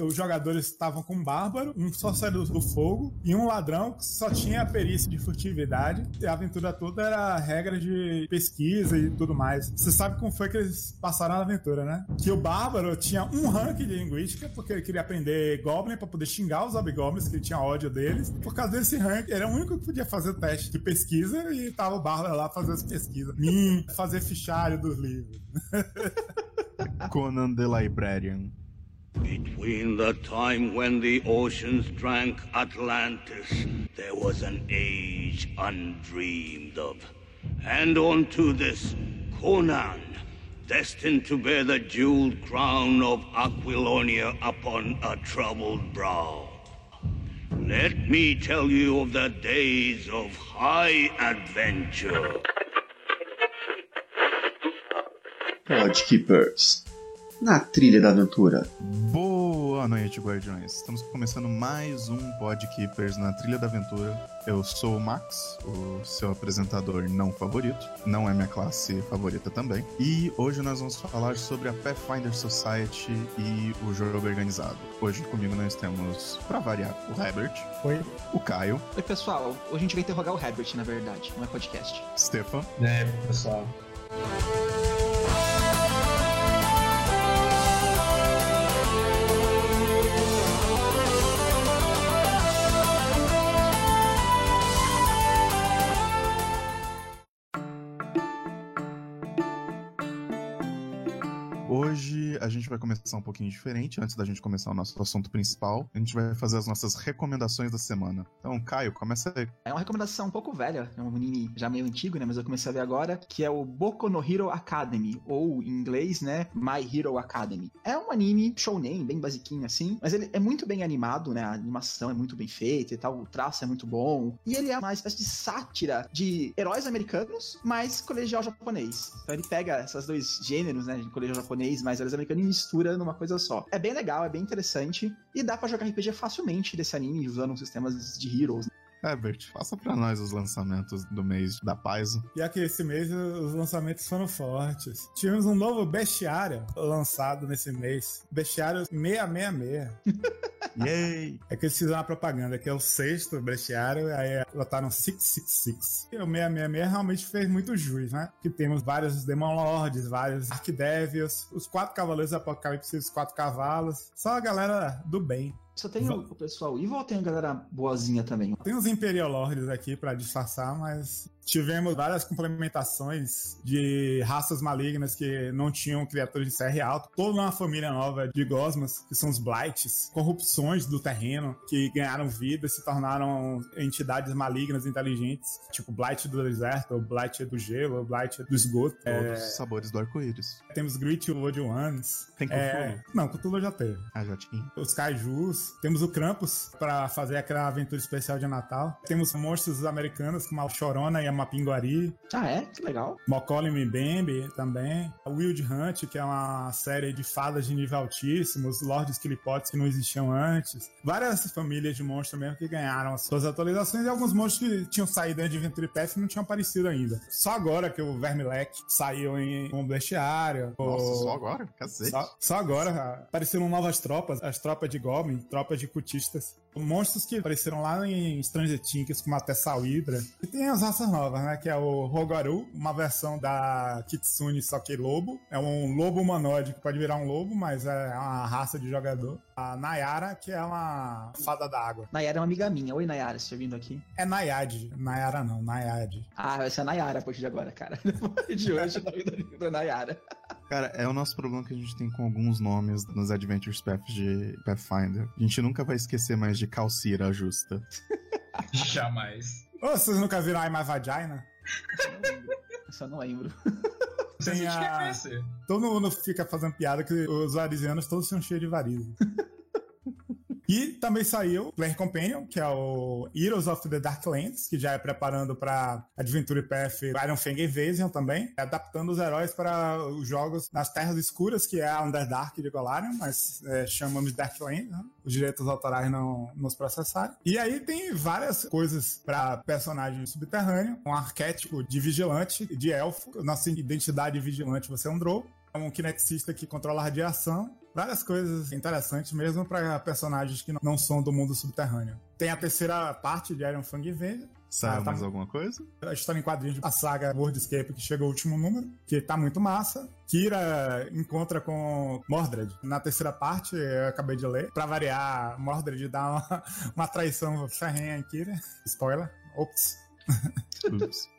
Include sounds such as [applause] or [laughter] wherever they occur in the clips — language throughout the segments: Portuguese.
Os jogadores estavam com um bárbaro, um sócio do fogo e um ladrão que só tinha a perícia de furtividade. E a aventura toda era regra de pesquisa e tudo mais. Você sabe como foi que eles passaram a aventura, né? Que o bárbaro tinha um rank de linguística, porque ele queria aprender Goblin para poder xingar os Hobgoblins, que ele tinha ódio deles. Por causa desse rank, ele era o único que podia fazer teste de pesquisa e tava o bárbaro lá fazendo as pesquisas. Mim, fazer fichário dos livros. [laughs] Conan the Librarian. Between the time when the oceans drank Atlantis, there was an age undreamed of. And unto this, Conan, destined to bear the jeweled crown of Aquilonia upon a troubled brow. Let me tell you of the days of high adventure. Podkeepers. Na trilha da aventura. Boa noite, Guardiões. Estamos começando mais um Podkeepers na trilha da aventura. Eu sou o Max, o seu apresentador não favorito. Não é minha classe favorita também. E hoje nós vamos falar sobre a Pathfinder Society e o jogo organizado. Hoje comigo nós temos, para variar, o Herbert. Oi. O Caio. Oi, pessoal. Hoje a gente vai interrogar o Herbert, na verdade, não é podcast. Stefan. É, pessoal. Vai começar um pouquinho diferente. Antes da gente começar o nosso assunto principal, a gente vai fazer as nossas recomendações da semana. Então, Caio, começa aí. É uma recomendação um pouco velha, é um anime já meio antigo, né? Mas eu comecei a ver agora, que é o Boku no Hero Academy, ou em inglês, né? My Hero Academy. É um anime shounen, bem basiquinho assim, mas ele é muito bem animado, né? A animação é muito bem feita e tal, o traço é muito bom. E ele é uma espécie de sátira de heróis americanos, mas colegial japonês. Então ele pega esses dois gêneros, né? De colegial japonês mais heróis americanos mistura numa coisa só. É bem legal, é bem interessante e dá pra jogar RPG facilmente desse anime usando sistemas de heroes. né? Herbert, faça pra nós os lançamentos do mês da Paizo. E aqui esse mês os lançamentos foram fortes. Tivemos um novo bestiário lançado nesse mês. Bestiário 666. [laughs] Yay! É que eles fizeram uma propaganda, que é o sexto bestiário, aí botaram 666. E o 666 realmente fez muito jus, né? Que temos vários Demon Lords, vários Arquidevios, os quatro cavaleiros do Apocalipse, os quatro cavalos. Só a galera do bem. Só tem o, o pessoal evil ou tem a galera boazinha também? Tem os Imperial Lords aqui pra disfarçar, mas tivemos várias complementações de raças malignas que não tinham criaturas de CR alto. Toda uma família nova de Gosmas, que são os Blights, corrupções do terreno, que ganharam vida e se tornaram entidades malignas inteligentes, tipo Blight do deserto, ou Blight do gelo, ou Blight do esgoto. Todos É, os sabores do arco-íris. temos Great World Ones. Tem Cthulhu? É, não, Cthulhu já teve Ah, já tinha. os Kaijus, temos o Krampus pra fazer aquela aventura especial de Natal. Temos monstros americanos como a Chorona e a Mapinguari, Ah, é? Que legal. Mokoli Mbembe também, a Wild Hunt, que é uma série de fadas de nível altíssimo, os Lords Kilipotes que não existiam antes. Várias famílias de monstros mesmo que ganharam as suas atualizações e alguns monstros que tinham saído antes de Venture Path e não tinham aparecido ainda. Só agora que o Vermilek saiu em um bestiário. Nossa, o- só agora? Cacete. só, só agora apareceram novas tropas, as tropas de Goblin, tropas de cultistas. Monstros que apareceram lá em Stranger Things, como a Tessal Hydra. E tem as raças novas, né? Que é o Rogaru, uma versão da Kitsune, só que lobo. É um lobo humanoide que pode virar um lobo, mas é uma raça de jogador. A Nayara, que é uma fada da água. Nayara é uma amiga minha. Oi, Nayara, você vindo aqui? É Nayade. Nayara não, Nayade. Ah, vai ser a Nayara a partir de agora, cara. [laughs] De hoje, o nome da- da Nayara. Cara, é o nosso problema que a gente tem com alguns nomes nos Adventures Paths de Pathfinder. A gente nunca vai esquecer mais de Calcira Justa. [laughs] Jamais. Ô, vocês nunca viram I'm a Vagina? Só não lembro. Tem não a-. Todo mundo fica fazendo piada que os varisianos todos são cheios de varizes. [laughs] E também saiu Player Companion, que é o Heroes of the Darklands, que já é preparando para Adventure Path Iron Fang Invasion também, adaptando os heróis para os jogos nas Terras Escuras, que é a Underdark de Golarion, mas é, chamamos de Darklands, né? os direitos autorais não nos processaram. E aí tem várias coisas para personagem subterrâneo, um arquétipo de vigilante, de elfo, nossa identidade vigilante, você é um drow, é um kinexista que controla a radiação. Várias coisas interessantes, mesmo para personagens que não são do mundo subterrâneo. Tem a terceira parte de Iron Fang Avenger, Saiu Ah, tá. mais alguma coisa? a história em quadrinhos da saga Worldscape, que chegou o último número, que tá muito massa. Kira encontra com Mordred. Na terceira parte, eu acabei de ler. Pra variar, Mordred dá uma, [laughs] uma traição ferrenha em Kira. Spoiler. Ops.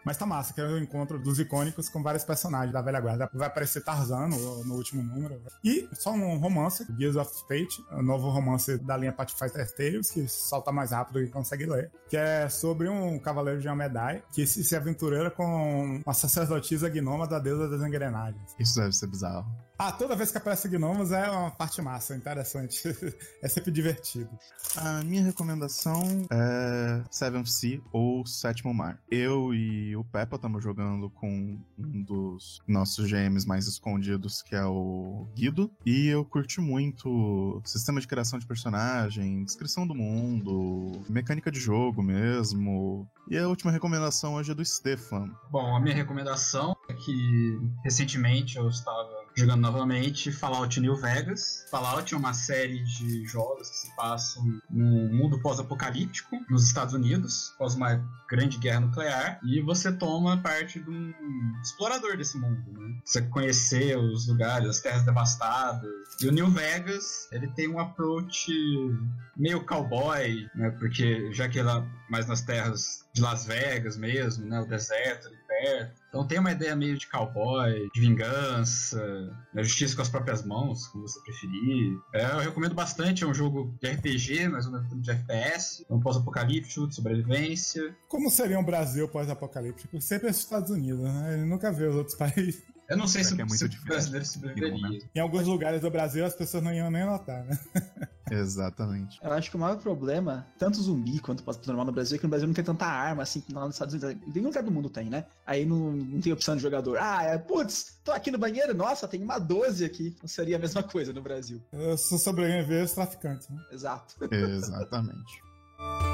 Mas tá massa, que é o encontro dos icônicos com vários personagens da velha guarda. Vai aparecer Tarzan no, no último número. E só um romance, Gears of Fate, o novo romance da linha Pathfinder Tales, que solta mais rápido e consegue ler. Que é sobre um cavaleiro de Amedai que se, se aventureira com uma sacerdotisa gnoma da deusa das engrenagens. Isso deve ser bizarro. Ah, toda vez que aparece gnomos é uma parte massa, interessante. [laughs] é sempre divertido. A minha recomendação é Seventh Sea ou Sétimo Mar. Eu e o Peppa estamos jogando com um dos nossos GMs mais escondidos, que é o Guido. E eu curti muito sistema de criação de personagem, descrição do mundo, mecânica de jogo mesmo. E a última recomendação hoje é do Stefan. Bom, a minha recomendação é que recentemente eu estava jogando novamente Fallout New Vegas. Fallout é uma série de jogos que se passam num mundo pós-apocalíptico nos Estados Unidos, após uma grande guerra nuclear, e você toma parte de um explorador desse mundo, né? Você conhecer os lugares, as terras devastadas. E o New Vegas, ele tem um approach meio cowboy, né? Porque já que ela mais nas terras de Las Vegas mesmo, né? O deserto ali perto. Então tem uma ideia meio de cowboy, de vingança, né? justiça com as próprias mãos, como você preferir. É, eu recomendo bastante, é um jogo de RPG, mas um de FPS, é um pós-apocalíptico, de sobrevivência. Como seria um Brasil pós-apocalíptico? Sempre é os Estados Unidos, né? Ele nunca vê os outros [laughs] países. Eu não sei É se, é muito se o brasileiro em sobreviveria. Em alguns lugares do Brasil as pessoas não iam nem notar, né? [laughs] Exatamente. Eu acho que o maior problema, tanto zumbi quanto pós-normal no Brasil, é que no Brasil não tem tanta arma assim que lá nos Estados Unidos. Em nenhum lugar do mundo tem, né? Aí não, não tem opção de jogador. Ah, é, putz, tô aqui no banheiro, nossa, tem uma 12 aqui. Não seria a mesma coisa no Brasil. Eu sou sobreviver os traficantes, né? Exato. Exatamente. [laughs]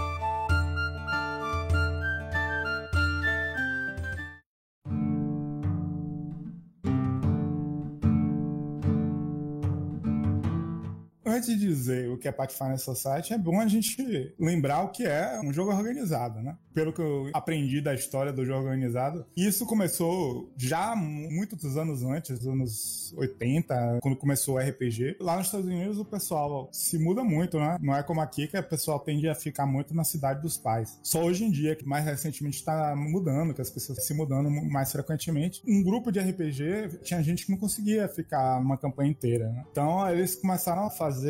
Antes de dizer o que é Pathfinder Society, é bom a gente [laughs] lembrar o que é um jogo organizado, né? Pelo que eu aprendi da história do jogo organizado, isso começou já muitos anos antes, anos 80, quando começou o RPG. Lá nos Estados Unidos o pessoal se muda muito, né? Não é como aqui que o pessoal tende a ficar muito na cidade dos pais. Só hoje em dia, que mais recentemente está mudando, que as pessoas se mudando mais frequentemente. Um grupo de RPG tinha gente que não conseguia ficar uma campanha inteira, né? Então eles começaram a fazer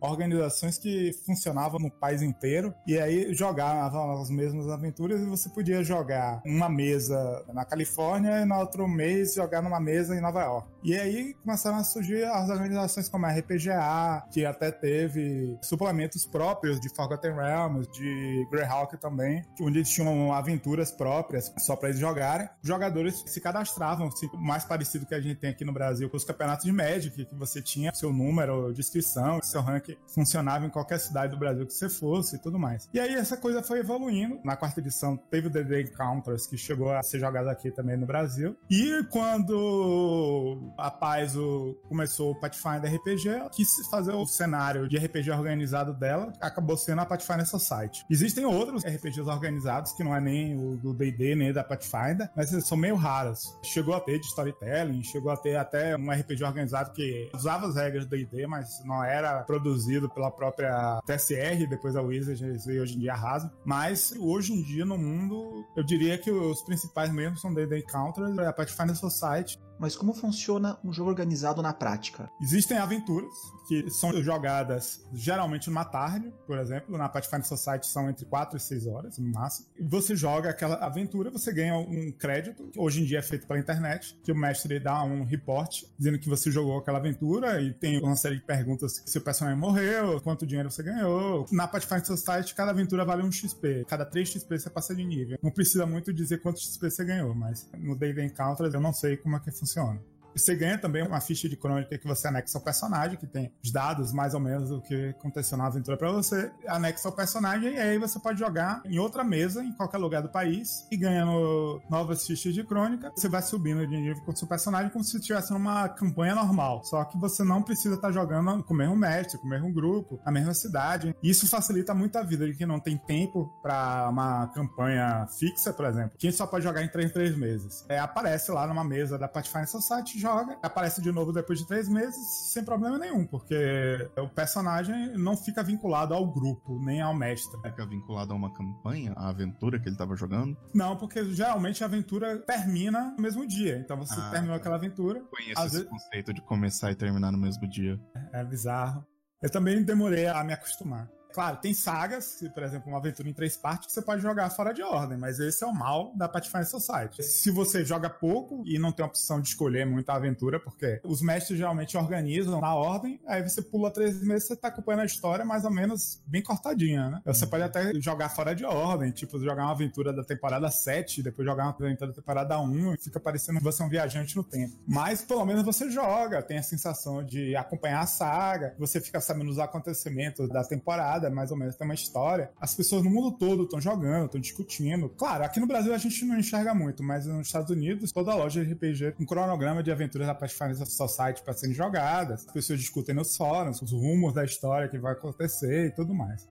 organizações que funcionavam no país inteiro e aí jogavam as mesmas aventuras e você podia jogar uma mesa na Califórnia e no outro mês jogar numa mesa em Nova York. E aí começaram a surgir as organizações como a RPGA, que até teve suplementos próprios de Forgotten Realms, de Greyhawk também, onde eles tinham aventuras próprias só para eles jogarem. Os jogadores se cadastravam, assim, mais parecido que a gente tem aqui no Brasil com os campeonatos de Magic, que você tinha seu número de inscrição, seu ranking funcionava em qualquer cidade do Brasil que você fosse e tudo mais. E aí essa coisa foi evoluindo. Na quarta edição teve o DD Encounters, que chegou a ser jogado aqui também no Brasil. E quando a Paizo começou o Pathfinder RPG, quis fazer o cenário de RPG organizado dela, acabou sendo a Pathfinder Society. Existem outros RPGs organizados, que não é nem o do D&D, nem da Pathfinder, mas são meio raros. Chegou a ter de storytelling, chegou a ter até um RPG organizado que usava as regras do D&D, mas não era produzido pela própria TSR, depois a Wizards e hoje em dia arrasa. Mas hoje em dia no mundo, eu diria que os principais mesmo são D&D Encounters, a Pathfinder Society Mas como funciona um jogo organizado na prática? Existem aventuras que são jogadas geralmente numa tarde, por exemplo. Na Pathfinder Society são entre 4 e 6 horas, no máximo. Você joga aquela aventura, você ganha um crédito, que hoje em dia é feito pela internet, que o mestre dá um report dizendo que você jogou aquela aventura e tem uma série de perguntas se o personagem morreu, quanto dinheiro você ganhou. Na Pathfinder Society, cada aventura vale um XP. Cada 3 XP você passa de nível. Não precisa muito dizer quanto XP você ganhou, mas no Day Encounter eu não sei como é que funciona funciona. Você ganha também uma ficha de crônica que você anexa ao personagem, que tem os dados mais ou menos do que aconteceu na aventura para você, anexa ao personagem e aí você pode jogar em outra mesa, em qualquer lugar do país, e ganhando novas fichas de crônica. Você vai subindo de nível com o seu personagem como se estivesse numa campanha normal. Só que você não precisa estar jogando com o mesmo mestre, com o mesmo grupo, na mesma cidade. Isso facilita muito a vida de quem não tem tempo para uma campanha fixa, por exemplo. Quem só pode jogar em 3 em 3 meses. É, aparece lá numa mesa da Pathfinder Society, joga, aparece de novo depois de três meses, sem problema nenhum, porque o personagem não fica vinculado ao grupo, nem ao mestre. Fica vinculado a uma campanha, a aventura que ele estava jogando? Não, porque geralmente a aventura termina no mesmo dia. Então você ah, terminou tá. aquela aventura. Conheço esse vezes... conceito de começar e terminar no mesmo dia. É, é bizarro. Eu também demorei a me acostumar. Claro, tem sagas, por exemplo, uma aventura em três partes que você pode jogar fora de ordem, mas esse é o mal da Pathfinder Society. Se você joga pouco e não tem a opção de escolher muito a aventura, porque os mestres geralmente organizam na ordem, aí você pula três meses, você tá acompanhando a história mais ou menos bem cortadinha, né? Você pode até jogar fora de ordem, tipo, jogar uma aventura da temporada 7, depois jogar uma aventura da temporada 1 e fica parecendo você é um viajante no tempo. Mas pelo menos você joga, tem a sensação de acompanhar a saga, você fica sabendo os acontecimentos da temporada mais ou menos, tem uma história. As pessoas no mundo todo estão jogando, estão discutindo. Claro, aqui no Brasil a gente não enxerga muito, mas nos Estados Unidos, toda loja de RPG, um cronograma de aventuras da Pathfinder Society para serem jogadas. As pessoas discutem nos fóruns, os rumos da história que vai acontecer e tudo mais.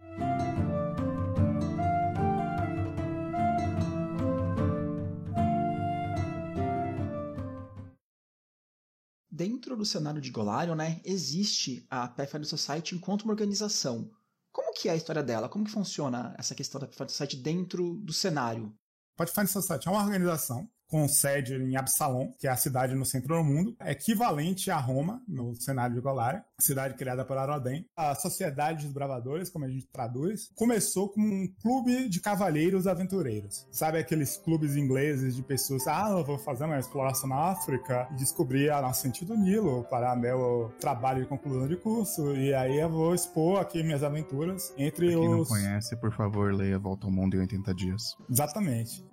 dentro do cenário de Golarion, né, existe a Pathfinder Society enquanto uma organização. Como que é a história dela? Como que funciona essa questão da Pathfinder Society dentro do cenário? Pathfinder Society é uma organização com sede em Absalom, que é a cidade no centro do mundo, é equivalente a Roma, no cenário de Golária, cidade criada por Aroden. A Sociedade dos Bravadores, como a gente traduz, começou como um clube de cavalheiros aventureiros. Sabe aqueles clubes ingleses de pessoas, ah, eu vou fazer uma exploração na África e descobrir a nascente do Nilo para meu trabalho de conclusão de curso, e aí eu vou expor aqui minhas aventuras entre pra quem os... quem não conhece, por favor, leia Volta ao Mundo em 80 Dias. Exatamente.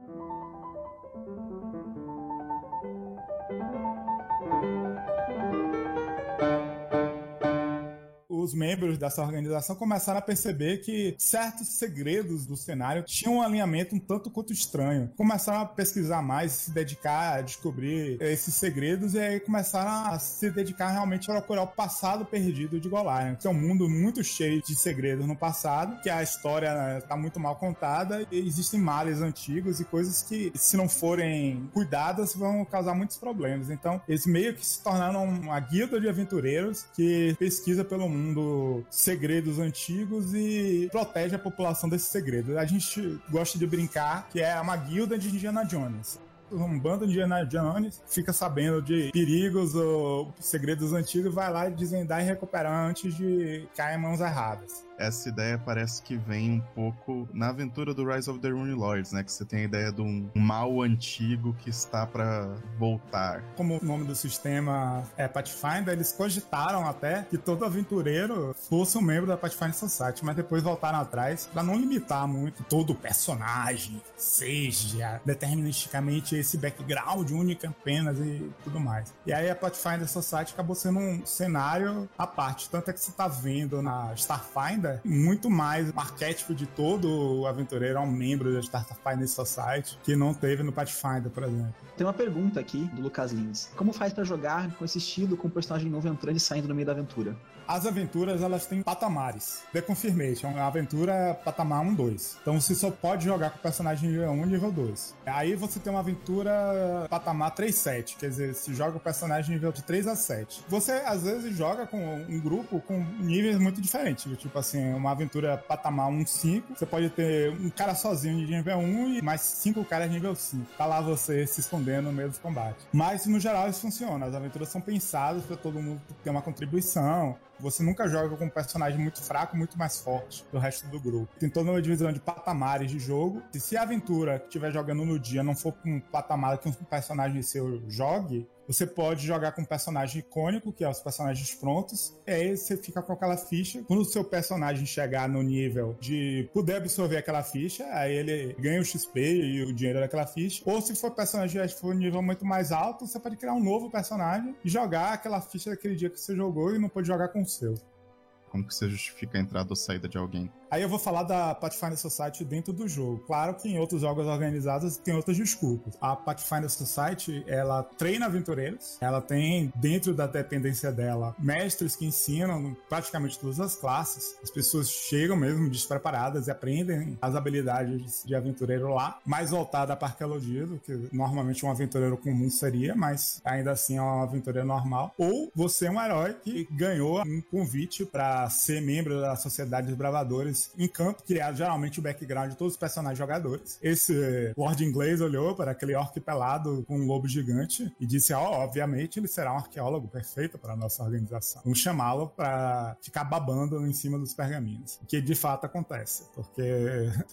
Os membros dessa organização começaram a perceber que certos segredos do cenário tinham um alinhamento um tanto quanto estranho. Começaram a pesquisar mais, se dedicar a descobrir esses segredos e aí começaram a se dedicar realmente a procurar o passado perdido de Golarion, que é um mundo muito cheio de segredos no passado, que a história está muito mal contada e existem males antigos e coisas que, se não forem cuidadas, vão causar muitos problemas. Então, eles meio que se tornaram uma guilda de aventureiros que pesquisa pelo mundo segredos antigos e protege a população desses segredos. A gente gosta de brincar que é uma guilda de Indiana Jones um bando de Indiana Jones fica sabendo de perigos ou segredos antigos, vai lá desvendar e recuperar antes de cair em mãos erradas essa ideia parece que vem um pouco na aventura do Rise of the Rune Lords, né? Que você tem a ideia de um mal antigo que está para voltar. Como o nome do sistema é Pathfinder, eles cogitaram até que todo aventureiro fosse um membro da Pathfinder Society, mas depois voltaram atrás para não limitar muito todo personagem, seja deterministicamente esse background único apenas e tudo mais. E aí a Pathfinder Society acabou sendo um cenário à parte, tanto é que você tá vendo na Starfinder ainda muito mais o arquétipo de todo aventureiro é um membro da Startup Pioneer Society que não teve no Pathfinder, por exemplo. Tem uma pergunta aqui do Lucas Lins. Como faz para jogar com esse estilo, com um personagem novo entrando e saindo no meio da aventura? As aventuras, elas têm patamares. The Confirmation, a aventura patamar 1, 2. Então você só pode jogar com o personagem nível 1 nível 2. Aí você tem uma aventura patamar 3, 7. Quer dizer, se joga o personagem nível de 3 a 7. Você, às vezes, joga com um grupo com níveis muito diferentes. Tipo assim, uma aventura patamar 1, 5. Você pode ter um cara sozinho de nível 1 e mais 5 caras de nível 5. Tá lá você se escondendo no meio do combate. Mas, no geral, isso funciona. As aventuras são pensadas para todo mundo ter uma contribuição Você nunca joga com um personagem muito fraco, muito mais forte do resto do grupo. Tem toda uma divisão de patamares de jogo. E se a aventura que estiver jogando no dia não for com um patamar que um personagem seu jogue, você pode jogar com um personagem icônico, que é os personagens prontos, e aí você fica com aquela ficha. Quando o seu personagem chegar no nível de poder absorver aquela ficha, aí ele ganha o XP e o dinheiro daquela ficha. Ou se for personagem que for um nível muito mais alto, você pode criar um novo personagem e jogar aquela ficha daquele dia que você jogou e não pode jogar com seu. Como que você justifica a entrada ou saída de alguém? Aí eu vou falar da Pathfinder Society dentro do jogo. Claro que em outros jogos organizados tem outras desculpas. A Pathfinder Society, ela treina aventureiros, ela tem dentro da dependência dela mestres que ensinam praticamente todas as classes. As pessoas chegam mesmo despreparadas e aprendem as habilidades de aventureiro lá, mais voltada para arqueologia do que normalmente um aventureiro comum seria, mas ainda assim é um aventureiro normal. Ou você é um herói que ganhou um convite para ser membro da Sociedade dos Bravadores em campo, criado geralmente o background de todos os personagens jogadores. Esse Lord inglês olhou para aquele orc pelado com um lobo gigante e disse: Ó, oh, obviamente ele será um arqueólogo perfeito para a nossa organização. Vamos chamá-lo para ficar babando em cima dos pergaminhos. O que de fato acontece, porque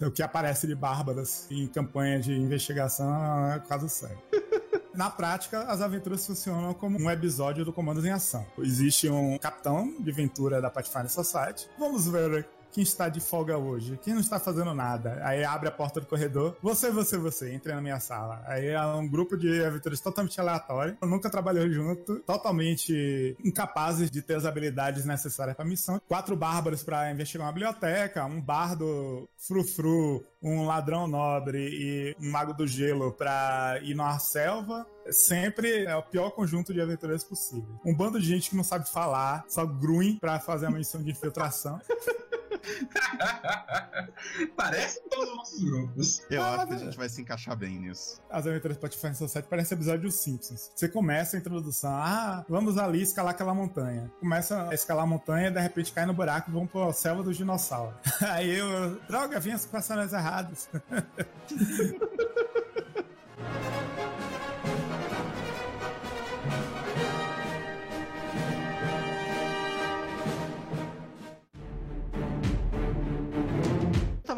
[laughs] o que aparece de bárbaras em campanha de investigação é caso sério. [laughs] Na prática, as aventuras funcionam como um episódio do Comandos em Ação. Existe um capitão de aventura da Pathfinder Society. Vamos ver quem está de folga hoje? Quem não está fazendo nada? Aí abre a porta do corredor. Você, você, você, entre na minha sala. Aí é um grupo de aventureiros totalmente aleatório. Nunca trabalhou junto, totalmente incapazes de ter as habilidades necessárias para a missão. Quatro bárbaros para investigar uma biblioteca, um bardo frufru, um ladrão nobre e um mago do gelo para ir numa selva sempre é o pior conjunto de aventureiros possível. Um bando de gente que não sabe falar, só grunhe para fazer a missão de infiltração. [laughs] [laughs] Parece todos os nossos grupos. Eu ah, acho que a gente vai se encaixar bem nisso. As aventuras Spotify Society parece episódio dos Simpsons. Você começa a introdução, ah, vamos ali escalar aquela montanha. Começa a escalar a montanha, de repente cai no buraco e vão pro selva do dinossauro. [laughs] Aí eu, droga, vim as personagens erradas. [laughs]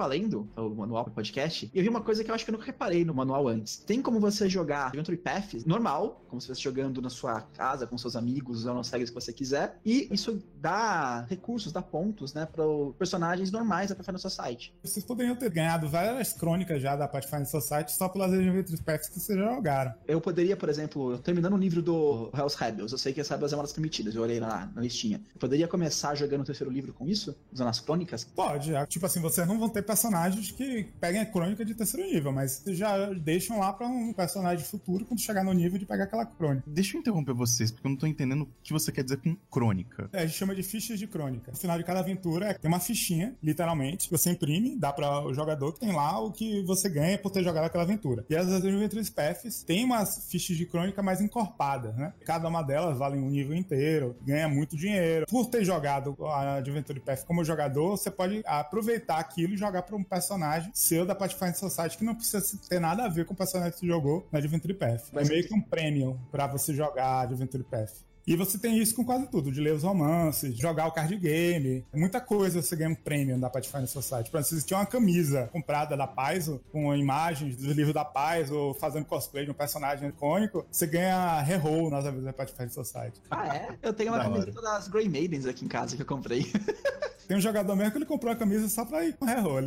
tava lendo o manual do podcast e eu vi uma coisa que eu acho que eu nunca reparei no manual antes. Tem como você jogar Adventure Path normal, como se você estivesse jogando na sua casa com seus amigos, usando as regras que você quiser, e isso dá recursos, dá pontos, né, para personagens normais da Pathfinder Society. Vocês poderiam ter ganhado várias crônicas já da Pathfinder Society só pelas Adventure Paths que vocês já jogaram. Eu poderia, por exemplo, terminando o livro do Hells Rebels, eu sei que as Rebels é uma das permitidas, eu olhei lá na listinha. Eu poderia começar jogando o terceiro livro com isso? Usando as crônicas? Pode, tipo assim, vocês não vão ter personagens que peguem a crônica de terceiro nível, mas já deixam lá para um personagem futuro quando chegar no nível de pegar aquela crônica. Deixa eu interromper vocês, porque eu não tô entendendo o que você quer dizer com crônica. É, a gente chama de fichas de crônica. No final de cada aventura tem uma fichinha, literalmente, que você imprime, dá para o jogador que tem lá o que você ganha por ter jogado aquela aventura. E as Adventures Paths tem umas fichas de crônica mais encorpadas, né? Cada uma delas vale um nível inteiro, ganha muito dinheiro. Por ter jogado a Adventure Path como jogador, você pode aproveitar aquilo e jogar para um personagem seu da Pathfinder Society que não precisa ter nada a ver com o personagem que você jogou na Adventure Path. É meio que um prêmio para você jogar Adventure Path. E você tem isso com quase tudo, de ler os romances, de jogar o card game, muita coisa você ganha um prêmio da Pathfinder Society. Por exemplo, se tinha uma camisa comprada da Paizo, com imagens dos livros da Paz, ou fazendo cosplay de um personagem icônico, você ganha reroll nas aventuras da Pathfinder Society. Ah, é? Eu tenho uma da camiseta hora. das Grey Maidens aqui em casa que eu comprei. [laughs] Tem um jogador mesmo que ele comprou a camisa só pra ir com reroll.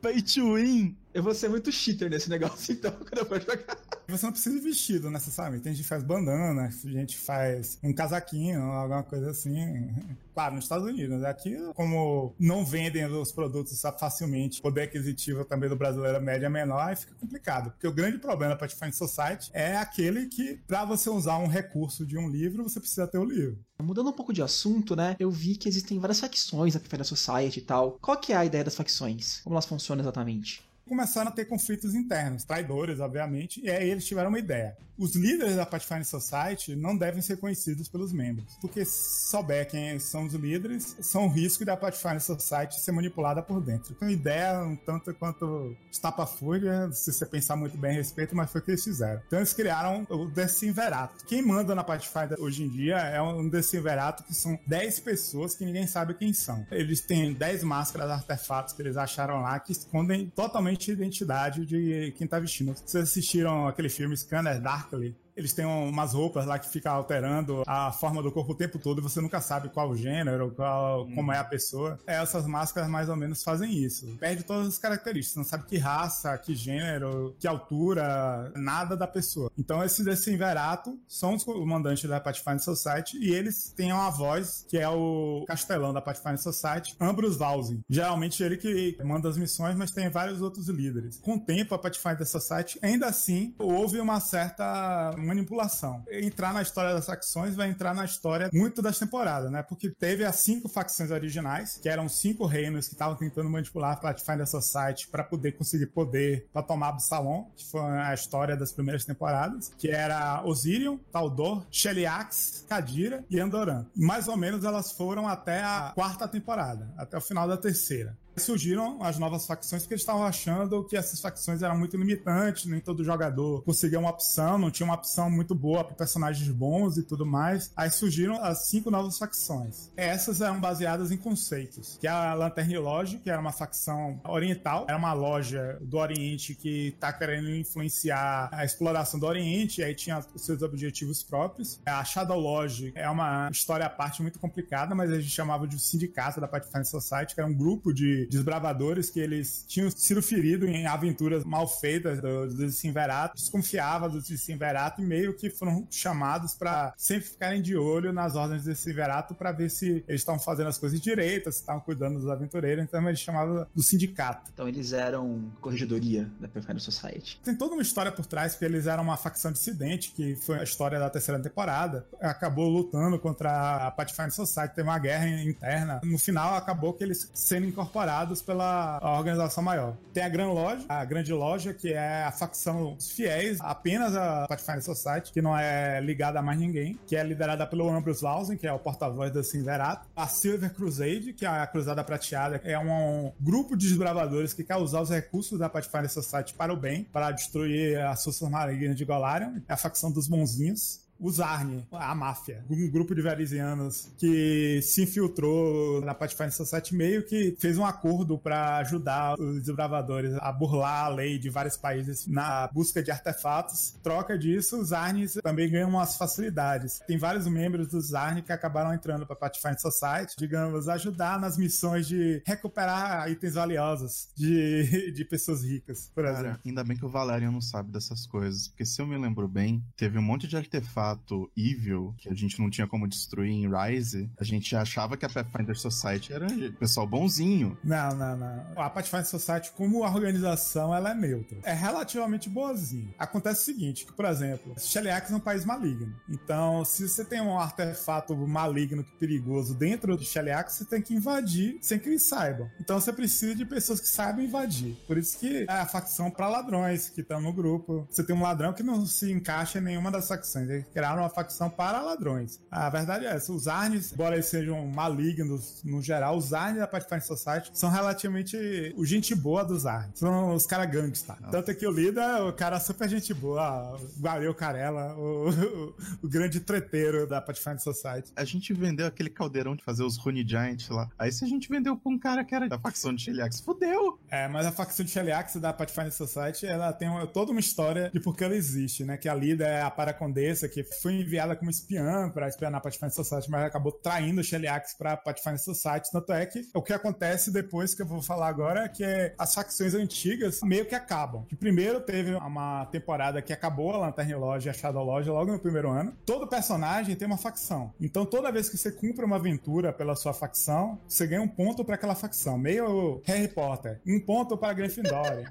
Pay to win! Eu vou ser muito cheater nesse negócio, [laughs] então, quando eu for jogar. Você não precisa de vestido necessariamente. Tem gente que faz bandana, gente faz um casaquinho, alguma coisa assim. Claro, nos Estados Unidos. Aqui, como não vendem os produtos facilmente, poder aquisitivo também do brasileiro média é menor, aí fica complicado. Porque o grande problema da Pathfinder Society é aquele que, para você usar um recurso de um livro, você precisa ter o livro. Mudando um pouco de assunto, né? Eu vi que existem várias facções da Pathfinder Society e tal. Qual que é a ideia das facções? Como elas funcionam exatamente? Começaram a ter conflitos internos, traidores, obviamente, e aí eles tiveram uma ideia. Os líderes da Pathfinder Society não devem ser conhecidos pelos membros, porque se souber quem são os líderes, são o risco da Pathfinder Society ser manipulada por dentro. Uma ideia um tanto quanto estapafúrdia, se você pensar muito bem a respeito, mas foi o que eles fizeram. Então eles criaram o Decimverato. Quem manda na Pathfinder hoje em dia é um Decimverato que são 10 pessoas que ninguém sabe quem são. Eles têm 10 máscaras, artefatos que eles acharam lá que escondem totalmente a identidade de quem tá vestindo. Vocês assistiram aquele filme Scanner Darkly? Eles têm umas roupas lá que ficam alterando a forma do corpo o tempo todo e você nunca sabe qual o gênero, qual, hum. como é a pessoa. É, essas máscaras mais ou menos fazem isso. Perde todas as características, não sabe que raça, que gênero, que altura, nada da pessoa. Então esses desse Inverato são os comandantes da Pathfinder Society e eles têm uma voz que é o castelão da Pathfinder Society, Ambrose Valsin. Geralmente ele que manda as missões, mas tem vários outros líderes. Com o tempo, a Pathfinder Society, ainda assim, houve uma certa manipulação. Entrar na história das facções vai entrar na história muito das temporadas, né? Porque teve as cinco facções originais, que eram cinco reinos que estavam tentando manipular a Pathfinder Society para poder conseguir poder para tomar Absalom, que foi a história das primeiras temporadas, que era Osirion, Taldor, Sheliax, Kadira e Andoran. Mais ou menos elas foram até a quarta temporada, até o final da terceira surgiram as novas facções porque eles estavam achando que essas facções eram muito limitantes, nem todo jogador conseguia uma opção, não tinha uma opção muito boa para personagens bons e tudo mais. Aí surgiram as cinco novas facções. Essas eram baseadas em conceitos, que é a Lantern Lodge, que era uma facção oriental, era uma loja do Oriente que está querendo influenciar a exploração do Oriente, aí tinha os seus objetivos próprios. A Shadow Lodge é uma história à parte muito complicada, mas a gente chamava de sindicato da Pathfinder Society, que era um grupo de desbravadores que eles tinham sido feridos em aventuras mal feitas dos do Sinverato, desconfiava do Sinverato e meio que foram chamados para sempre ficarem de olho nas ordens do Sinverato para ver se eles estavam fazendo as coisas direitas, se estavam cuidando dos aventureiros, então eles chamavam do sindicato. Então eles eram corregedoria da Pathfinder Society. Tem toda uma história por trás, porque eles eram uma facção dissidente, que foi a história da terceira temporada, acabou lutando contra a Pathfinder Society, teve uma guerra interna. No final, acabou que eles sendo incorporados pela organização maior. Tem a Gran Loja, a Grande Loja, que é a facção fiéis, apenas a Pathfinder Society, que não é ligada a mais ninguém, que é liderada pelo Ambrose Lausen, que é o porta-voz da Sinverato. A Silver Crusade, que é a Cruzada Prateada, é um grupo de desbravadores que quer usar os recursos da Pathfinder Society para o bem, para destruir as forças malignas de Golarion. É a facção dos bonzinhos o Zarni, a máfia, um grupo de varisianos que se infiltrou na Pathfinder Society meio que fez um acordo para ajudar os desbravadores a burlar a lei de vários países na busca de artefatos. Troca disso, os Zarnis também ganham umas facilidades. Tem vários membros dos Zarni que acabaram entrando para Pathfinder Society, digamos, ajudar nas missões de recuperar itens valiosos de, [laughs] de pessoas ricas, por exemplo. Cara, ainda bem que o Valerian não sabe dessas coisas, porque se eu me lembro bem, teve um monte de artefatos artefato evil que a gente não tinha como destruir em Rise, a gente achava que a Pathfinder Society era pessoal bonzinho. Não, não, não. A Pathfinder Society, como organização, ela é neutra. É relativamente boazinha. Acontece o seguinte, que, por exemplo, Sheliax é um país maligno. Então, se você tem um artefato maligno que perigoso dentro de Sheliax, você tem que invadir sem que eles saibam. Então, você precisa de pessoas que saibam invadir. Por isso que é a facção para ladrões que estão no grupo. Você tem um ladrão que não se encaixa em nenhuma das facções. Ele criaram uma facção para ladrões. A verdade é essa. Os Arnes, embora eles sejam malignos no geral, os Arnes da Pathfinder Society são relativamente o gente boa dos Arnes. São os caras gangsta. Tanto que o líder é o cara super gente boa, o Galeu Carela, o, o, o, grande treteiro da Pathfinder Society. A gente vendeu aquele caldeirão de fazer os Rune Giant lá. Aí se a gente vendeu pra um cara que era da facção de Sheliax, fudeu! É, mas a facção de Sheliax da Pathfinder Society, ela tem uma, toda uma história de por que ela existe, né? Que a líder é a Paracondessa, que foi enviada como espiã para espionar a Pathfinder Society, mas acabou traindo o Sheliax para Pathfinder Society. Tanto é que o que acontece depois que eu vou falar agora é que as facções antigas meio que acabam. Que primeiro teve uma temporada que acabou a Lantern Lodge e a Shadow Lodge logo no primeiro ano. Todo personagem tem uma facção. Então toda vez que você cumpre uma aventura pela sua facção, você ganha um ponto para aquela facção. Meio Harry Potter. Um ponto para Gryffindor.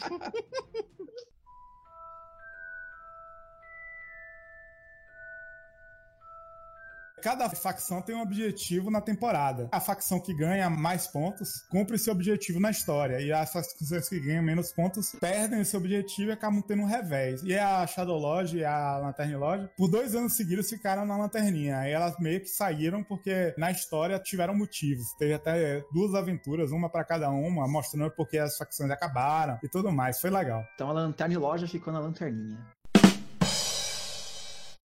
[laughs] Cada facção tem um objetivo na temporada. A facção que ganha mais pontos cumpre esse objetivo na história. E as facções que ganham menos pontos perdem esse objetivo e acabam tendo um revés. E a Shadow Lodge e a Lantern Lodge, por dois anos seguidos, ficaram na lanterninha. Aí elas meio que saíram porque na história tiveram motivos. Teve até duas aventuras, uma para cada uma, mostrando porque as facções acabaram e tudo mais. Foi legal. Então a Lantern Loja ficou na lanterninha.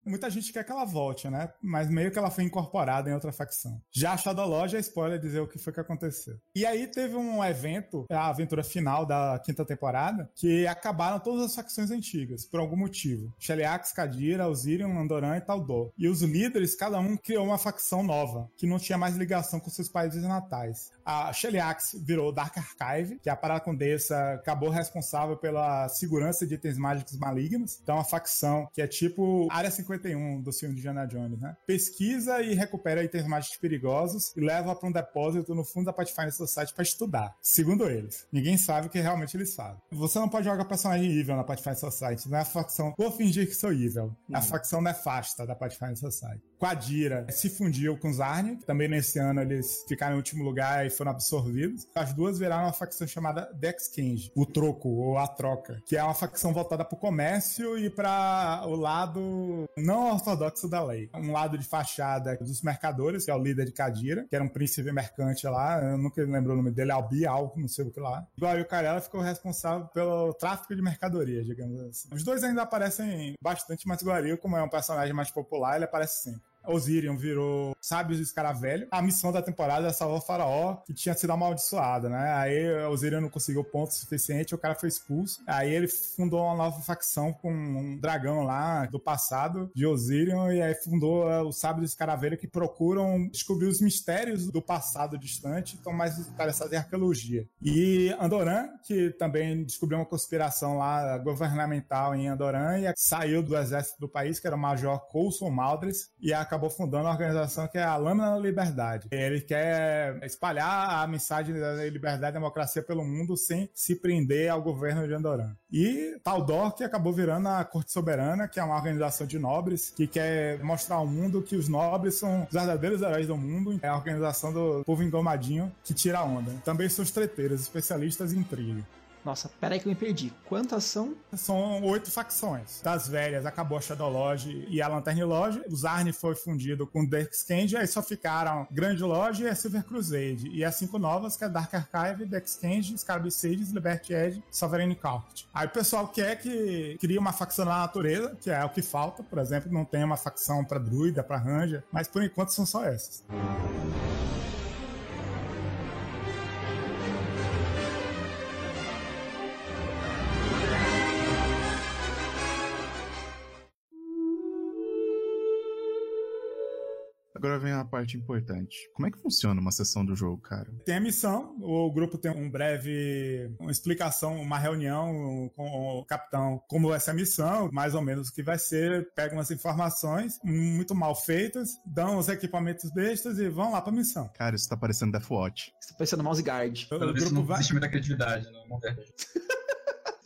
Muita gente quer que ela volte, né? Mas meio que ela foi incorporada em outra facção. Já a Shadow Lodge é spoiler dizer o que foi que aconteceu. E aí teve um evento, a aventura final da quinta temporada, que acabaram todas as facções antigas, por algum motivo. Sheliax, Kadira, Osirion, Andoran e Taldor. E os líderes, cada um criou uma facção nova, que não tinha mais ligação com seus países natais. A Sheliax virou Dark Archive, que é a Paracondessa acabou responsável pela segurança de itens mágicos malignos. Então, a facção que é tipo Área 50 51 do filme de Indiana Jones, né? Pesquisa e recupera itens mágicos perigosos e leva para um depósito no fundo da Pathfinder Society para estudar. Segundo eles. Ninguém sabe o que realmente eles sabem. Você não pode jogar personagem evil na Pathfinder Society, não é a facção. Vou fingir que sou evil. É a facção nefasta da Pathfinder Society. Quadira se fundiu com Zarnia, também nesse ano eles ficaram em último lugar e foram absorvidos. As duas viraram uma facção chamada Dexchange, o troco ou a troca, que é uma facção voltada para o comércio e para o lado não ortodoxo da lei. Um lado de fachada dos mercadores, que é o líder de Kadira, que era um príncipe mercante lá, eu nunca lembro o nome dele, Albi, algo, não sei o que lá. Igual o ficou responsável pelo tráfico de mercadorias, digamos assim. Os dois ainda aparecem bastante, mas Guaril, como é um personagem mais popular, ele aparece sempre. Osirion virou sábios de escaravelho. A missão da temporada é salvar o faraó, que tinha sido amaldiçoado, né? Aí Osirion não conseguiu ponto suficiente, o cara foi expulso. Aí ele fundou uma nova facção com um dragão lá do passado de Osirion, e aí fundou uh, os sábios de escaravelho que procuram descobrir os mistérios do passado distante, estão mais interessados em arqueologia. E Andoran, que também descobriu uma conspiração lá governamental em Andoran e saiu do exército do país, que era o Major Coulson Maldres, e acabou acabou fundando uma organização que é a Lâmina da Liberdade. Ele quer espalhar a mensagem da liberdade e democracia pelo mundo sem se prender ao governo de Andoran. E Taldor, que acabou virando a Corte Soberana, que é uma organização de nobres que quer mostrar ao mundo que os nobres são os verdadeiros heróis do mundo. É a organização do povo engomadinho que tira a onda. Também são os treteiros, especialistas em intriga. Nossa, peraí que eu me perdi. Quantas são? São oito facções. Das velhas, acabou a Shadow Lodge e a Lantern Lodge. O Zarni foi fundido com Dark Skand, aí só ficaram Grande Lodge e a Silver Crusade. E as cinco novas, que é Dark Archive, Dark Skand, Scarab Sages, Liberty Edge, Sovereign Court. Aí o pessoal quer que crie uma facção na natureza, que é o que falta. Por exemplo, não tem uma facção para druida, para ranger, mas por enquanto são só essas. Agora vem a parte importante. Como é que funciona uma sessão do jogo, cara? Tem a missão, o grupo tem um breve, uma explicação, uma reunião com o capitão, como vai ser a missão, mais ou menos o que vai ser, pegam as informações muito mal feitas, dão os equipamentos bestas e vão lá pra missão. Cara, isso tá parecendo Deathwatch. Isso tá parecendo Mouse Guard. Pelo visto, não vai... existe muita criatividade no mundo [laughs]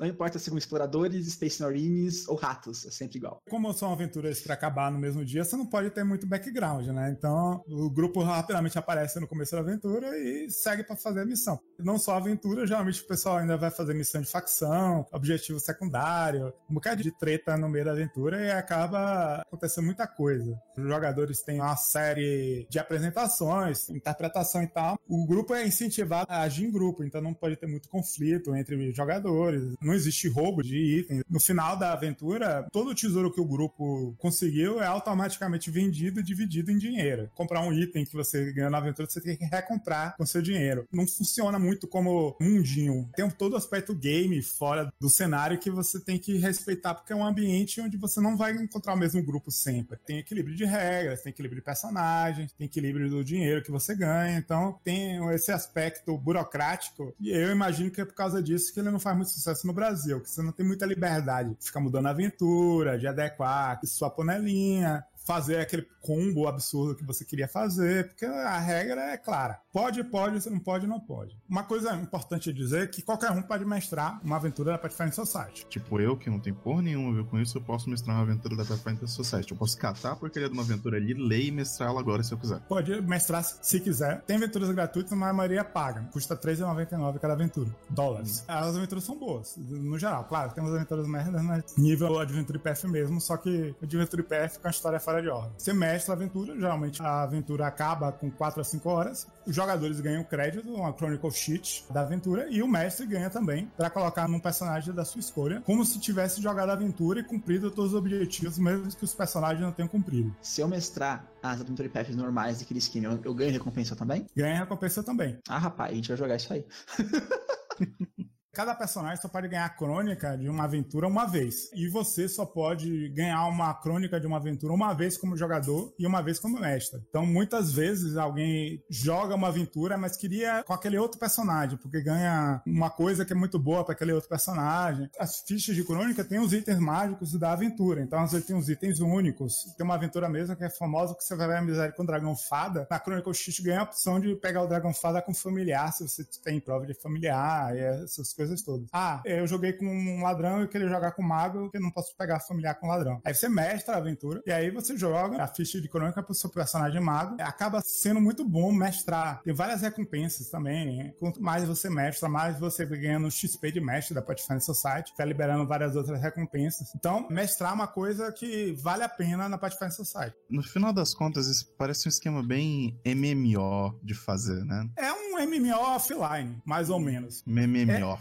Não importa se são exploradores, Space Marines ou ratos, é sempre igual. Como são aventuras para acabar no mesmo dia, você não pode ter muito background, né? Então, o grupo rapidamente aparece no começo da aventura e segue para fazer a missão. Não só a aventura, geralmente o pessoal ainda vai fazer missão de facção, objetivo secundário, um bocado de treta no meio da aventura e acaba acontecendo muita coisa. Os jogadores têm uma série de apresentações, interpretação e tal. O grupo é incentivado a agir em grupo, então não pode ter muito conflito entre jogadores não existe roubo de itens. No final da aventura, todo o tesouro que o grupo conseguiu é automaticamente vendido e dividido em dinheiro. Comprar um item que você ganhou na aventura, você tem que recomprar com seu dinheiro. Não funciona muito como mundinho. Tem todo o aspecto game fora do cenário que você tem que respeitar, porque é um ambiente onde você não vai encontrar o mesmo grupo sempre. Tem equilíbrio de regras, tem equilíbrio de personagens, tem equilíbrio do dinheiro que você ganha. Então, tem esse aspecto burocrático. E eu imagino que é por causa disso que ele não faz muito sucesso no Brasil, que você não tem muita liberdade de ficar mudando a aventura, de adequar sua panelinha, fazer aquele combo absurdo que você queria fazer, porque a regra é clara. Pode, pode, você não pode, não pode. Uma coisa importante dizer é que qualquer um pode mestrar uma aventura da Pathfinder Society. Tipo, eu que não tenho porra nenhuma a ver com isso, eu posso mestrar uma aventura da Pathfinder Society. Eu posso catar a porcaria de uma aventura ali, ler e mestrá-la agora se eu quiser. Pode mestrar se quiser. Tem aventuras gratuitas, mas a maioria paga. Custa R$3,99 cada aventura. Dólares. As aventuras são boas, no geral. Claro, tem umas aventuras merdas, né? Nível Adventure Path mesmo, só que Adventure Path com a história fora de ordem. Você mestra a aventura, geralmente a aventura acaba com 4 a 5 horas. Os jogadores ganham crédito, uma Chronicle Sheet da aventura, e o mestre ganha também para colocar num personagem da sua escolha, como se tivesse jogado a aventura e cumprido todos os objetivos, mesmo que os personagens não tenham cumprido. Se eu mestrar as Adventure Paths normais daquele esquema, eu, eu ganho recompensa também? Ganha recompensa também. Ah, rapaz, a gente vai jogar isso aí. [laughs] Cada personagem só pode ganhar a crônica de uma aventura uma vez. E você só pode ganhar uma crônica de uma aventura uma vez como jogador e uma vez como mestre. Então, muitas vezes, alguém joga uma aventura, mas queria com aquele outro personagem, porque ganha uma coisa que é muito boa para aquele outro personagem. As fichas de crônica têm os itens mágicos da aventura. Então, às vezes, tem os itens únicos. Tem uma aventura mesmo que é famosa, que você vai ver amizade com o Dragão Fada. Na crônica, o X ganha a opção de pegar o Dragão Fada com familiar, se você tem prova de familiar e essas coisas coisas todas. Ah, eu joguei com um ladrão e queria jogar com um mago, que eu não posso pegar familiar com um ladrão. Aí você mestra a aventura, e aí você joga a ficha de crônica pro seu personagem mago. Acaba sendo muito bom mestrar. Tem várias recompensas também. Quanto mais você mestra, mais você ganha no XP de mestre da Pathfinder Society. Tá liberando várias outras recompensas. Então, mestrar é uma coisa que vale a pena na Pathfinder Society. No final das contas, isso parece um esquema bem MMO de fazer, né? É um MMO offline, mais ou menos. MMO. É,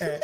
é.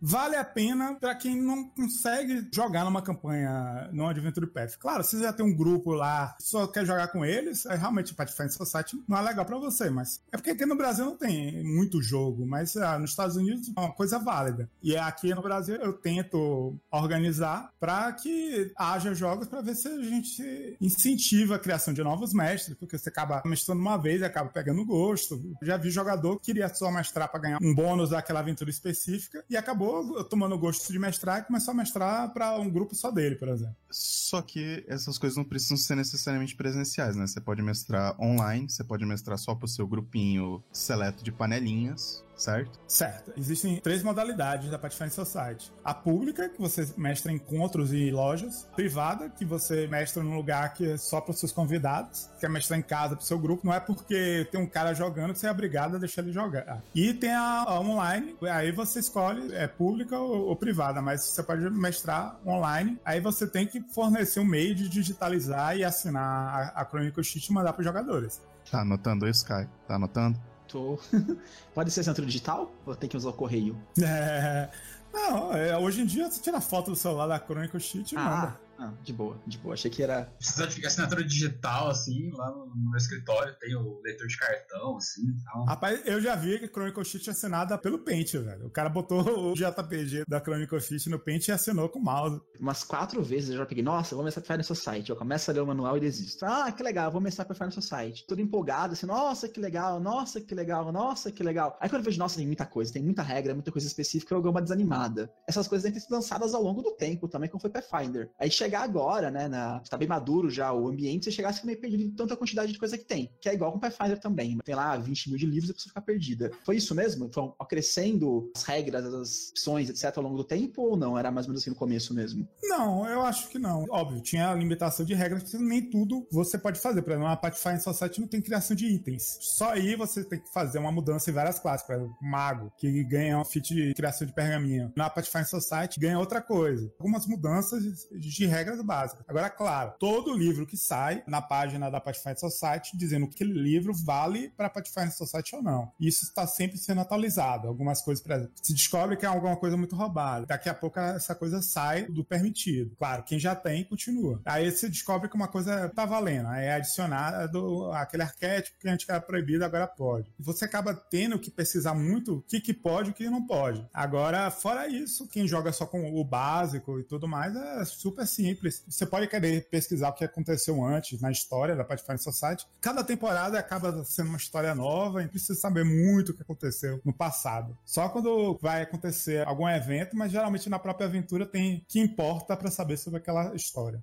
Vale a pena para quem não consegue jogar numa campanha no Adventure Path. Claro, se você já tem um grupo lá, só quer jogar com eles, é realmente Pathfinder Society não é legal para você, mas é porque aqui no Brasil não tem muito jogo, mas ah, nos Estados Unidos é uma coisa válida. E aqui no Brasil eu tento organizar para que haja jogos para ver se a gente incentiva a criação de novos mestres, porque você acaba mestrando uma vez e acaba pegando gosto. Já vi jogador que queria só mestrar para ganhar um bônus daquela aventura específica e acabou tomando gosto de mestrar e começou a mestrar para um grupo só dele, por exemplo. Só que essas coisas não precisam ser necessariamente presenciais, né? Você pode mestrar online, você pode mestrar só pro seu grupinho seleto de panelinhas, certo? Certo. Existem três modalidades da Pathfinder Society. A pública, que você mestra em encontros e lojas. A privada, que você mestra num lugar que é só para os seus convidados. Quer mestrar em casa pro seu grupo. Não é porque tem um cara jogando que você é obrigado a deixar ele jogar. E tem a, a online, aí você escolhe é pública ou, ou, privada, mas você pode mestrar online. Aí você tem que fornecer um meio de digitalizar e assinar a, a Chronicle Sheet e mandar para os jogadores. Tá anotando isso, Sky? Tá anotando? Tô. [laughs] Pode ser centro digital ou tem que usar o correio? É. Não, é, hoje em dia você tira foto do celular da Chronicle Sheet e ah, manda. Ah, de boa, de boa. Achei que era. Precisa de assinatura digital, assim, lá no, no meu escritório tem o leitor de cartão, assim tal. Rapaz, eu já vi que a Chronicle Sheet é assinada pelo Paint, velho. O cara botou o JPG da Chronicle Sheet no Paint e assinou com o mouse. Umas quatro vezes eu já peguei, nossa, vou começar a no seu site. Eu começo a ler o manual e desisto. Ah, que legal, vou começar a no seu site. Tudo empolgado, assim, nossa, que legal, nossa, que legal, nossa, que legal. Aí quando eu vejo, nossa, tem muita coisa, tem muita regra, muita coisa específica, eu dou uma desanimada. Essas coisas devem ter sido lançadas ao longo do tempo também, como foi Pathfinder. Aí chegar agora, né? Na, tá bem maduro já o ambiente, você chegar, você meio perdido de tanta quantidade de coisa que tem. Que é igual com Pathfinder também. Tem lá 20 mil de livros e a pessoa fica perdida. Foi isso mesmo? Foi acrescendo as regras, as opções, etc., ao longo do tempo ou não? Era mais ou menos assim no começo mesmo? Não, eu acho que não. Óbvio, tinha a limitação de regras, nem tudo você pode fazer. Por exemplo, na Pathfinder Society não tem criação de itens. Só aí você tem que fazer uma mudança em várias classes. Por exemplo, Mago, que ganha um feat de criação de pergaminho. Na Pathfinder Society ganha outra coisa. Algumas mudanças de regras básicas. Agora, claro, todo livro que sai na página da Pathfinder Society dizendo que aquele livro vale para Pathfinder Society ou não. Isso está sempre sendo atualizado. Algumas coisas, por exemplo, se descobre que é alguma coisa muito roubada. Daqui a pouco essa coisa sai do permitido. Claro, quem já tem, continua. Aí você descobre que uma coisa tá valendo. Aí é adicionado aquele arquétipo que antes era proibido, agora pode. Você acaba tendo que pesquisar muito o que, que pode e o que não pode. Agora, fora isso, quem joga só com o básico e tudo mais é super simples simples. Você pode querer pesquisar o que aconteceu antes na história da Pathfinder Society. Cada temporada acaba sendo uma história nova e precisa saber muito o que aconteceu no passado. Só quando vai acontecer algum evento, mas geralmente na própria aventura tem que importa para saber sobre aquela história.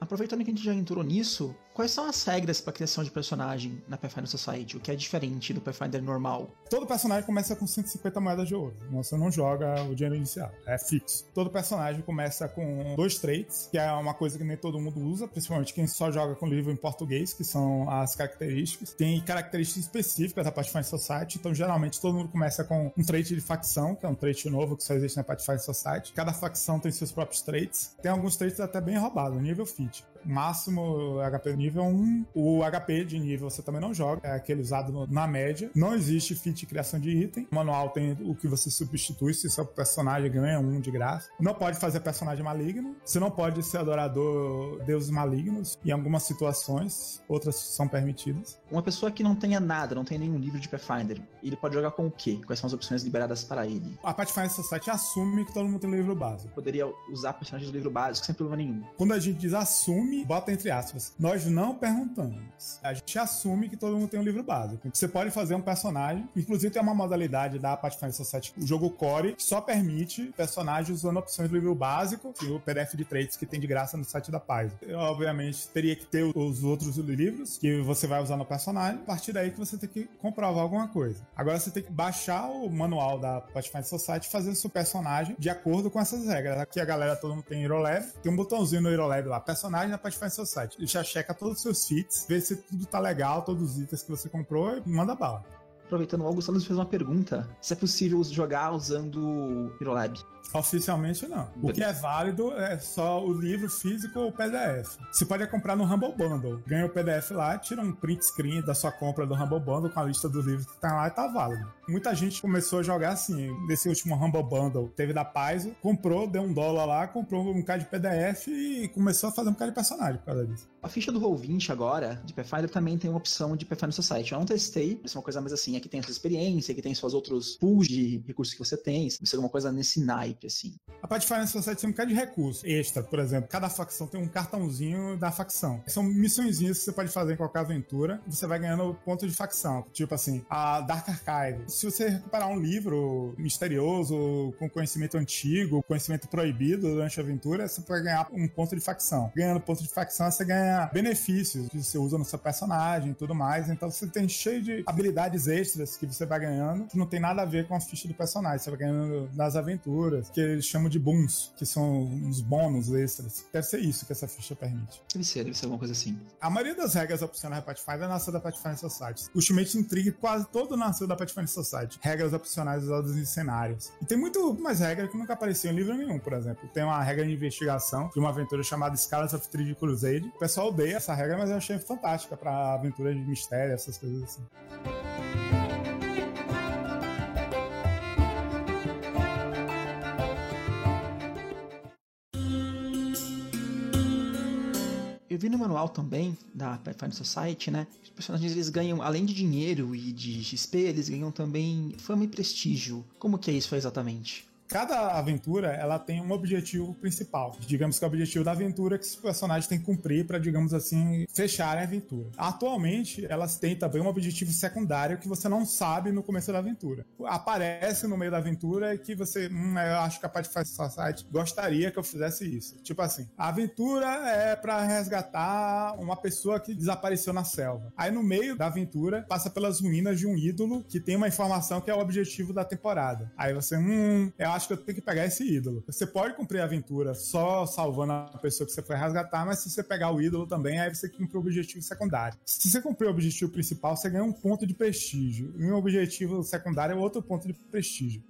Aproveitando que a gente já entrou nisso, quais são as regras para criação de personagem na Pathfinder Society? O que é diferente do Pathfinder normal? Todo personagem começa com 150 moedas de ouro. Você não joga o dinheiro inicial, é fixo. Todo personagem começa com dois traits, que é uma coisa que nem todo mundo usa, principalmente quem só joga com livro em português, que são as características. Tem características específicas da Pathfinder Society, então geralmente todo mundo começa com um trait de facção, que é um trait novo que só existe na Pathfinder Society. Cada facção tem seus próprios traits. Tem alguns traits até bem roubados, nível fit máximo HP nível 1. O HP de nível você também não joga, é aquele usado na média. Não existe feat de criação de item. O manual tem o que você substitui se seu personagem ganha um de graça. Não pode fazer personagem maligno. Você não pode ser adorador deuses malignos em algumas situações, outras são permitidas. Uma pessoa que não tenha nada, não tem nenhum livro de Pathfinder, ele pode jogar com o quê? Quais são as opções liberadas para ele? A Pathfinder Society assume que todo mundo tem livro básico. Poderia usar personagens do livro básico sem problema nenhum. Quando a gente diz assume, bota entre aspas. Nós não perguntamos. A gente assume que todo mundo tem um livro básico. Você pode fazer um personagem, inclusive tem uma modalidade da Pathfinder Society, o jogo Core, que só permite personagens usando opções do livro básico e o PDF de traits que tem de graça no site da Paz. Obviamente, teria que ter os outros livros que você vai usar no personagem. A partir daí que você tem que comprovar alguma coisa. Agora você tem que baixar o manual da Pathfinder Society e fazer o seu personagem de acordo com essas regras. Aqui a galera todo mundo tem HeroLab. Tem um botãozinho no HeroLab lá, personagem na Pathfinder Society. Ele já checa todos os seus feats, vê se tudo tá legal, todos os itens que você comprou e manda bala. Aproveitando, o Augusto fez uma pergunta: se é possível jogar usando o HeroLab? Oficialmente não. O que é válido é só o livro físico ou o PDF. Você pode comprar no Humble Bundle. Ganha o PDF lá, tira um print screen da sua compra do Humble Bundle com a lista dos livros que tá lá e tá válido. Muita gente começou a jogar assim, nesse último Humble Bundle. Teve da Paizo, comprou, deu um dólar lá, comprou um cara de PDF e começou a fazer um cara de personagem por causa disso. A ficha do Roll20 agora, de Pathfinder, também tem uma opção de Pathfinder Society. Eu não testei, isso é uma coisa mais assim, aqui tem a sua experiência, aqui tem suas outros pools de recursos que você tem, isso é alguma coisa nesse naipe, assim. A Pathfinder Society tem um bocado de recurso extra, por exemplo. Cada facção tem um cartãozinho da facção. São missõezinhas que você pode fazer em qualquer aventura. Você vai ganhando ponto de facção. Tipo assim, a Dark Archive. Se você recuperar um livro misterioso, com conhecimento antigo, conhecimento proibido durante a aventura, você pode ganhar um ponto de facção. Ganhando ponto de facção, você ganha benefícios que você usa no seu personagem e tudo mais. Então você tem cheio de habilidades extras que você vai ganhando, que não tem nada a ver com a ficha do personagem. Você vai ganhando nas aventuras, que eles chamam de booms, que são uns bônus extras. Deve ser isso que essa ficha permite. Deve ser, deve ser alguma coisa assim. A maioria das regras opcionais da Pathfinder nasceu da Pathfinder Society. O Ultimate Intrigue quase todo nasceu da Pathfinder Society. Regras opcionais usadas em cenários. E tem muito mais regras que nunca apareciam em livro nenhum, por exemplo. Tem uma regra de investigação de uma aventura chamada Scars of Three Crusade. O pessoal odeia essa regra, mas eu achei fantástica para aventuras de mistério, essas coisas assim. Eu vi no manual também da Pathfinder Society, né? Os personagens eles ganham, além de dinheiro e de XP, eles ganham também fama e prestígio. Como que é isso exatamente? Cada aventura ela tem um objetivo principal. Digamos que é o objetivo da aventura que os personagens têm que cumprir para, digamos assim, fecharem a aventura. Atualmente, elas têm também um objetivo secundário que você não sabe no começo da aventura. Aparece no meio da aventura que você, hum, eu acho que a Pathfinder Society gostaria que eu fizesse isso. Tipo assim, a aventura é para resgatar uma pessoa que desapareceu na selva. Aí no meio da aventura passa pelas ruínas de um ídolo que tem uma informação que é o objetivo da temporada. Aí você, hum, eu acho que eu tenho que pegar esse ídolo. Você pode cumprir a aventura só salvando a pessoa que você foi resgatar, mas se você pegar o ídolo também, aí você cumpre o objetivo secundário. Se você cumprir o objetivo principal, você ganha um ponto de prestígio. E um objetivo secundário é outro ponto de prestígio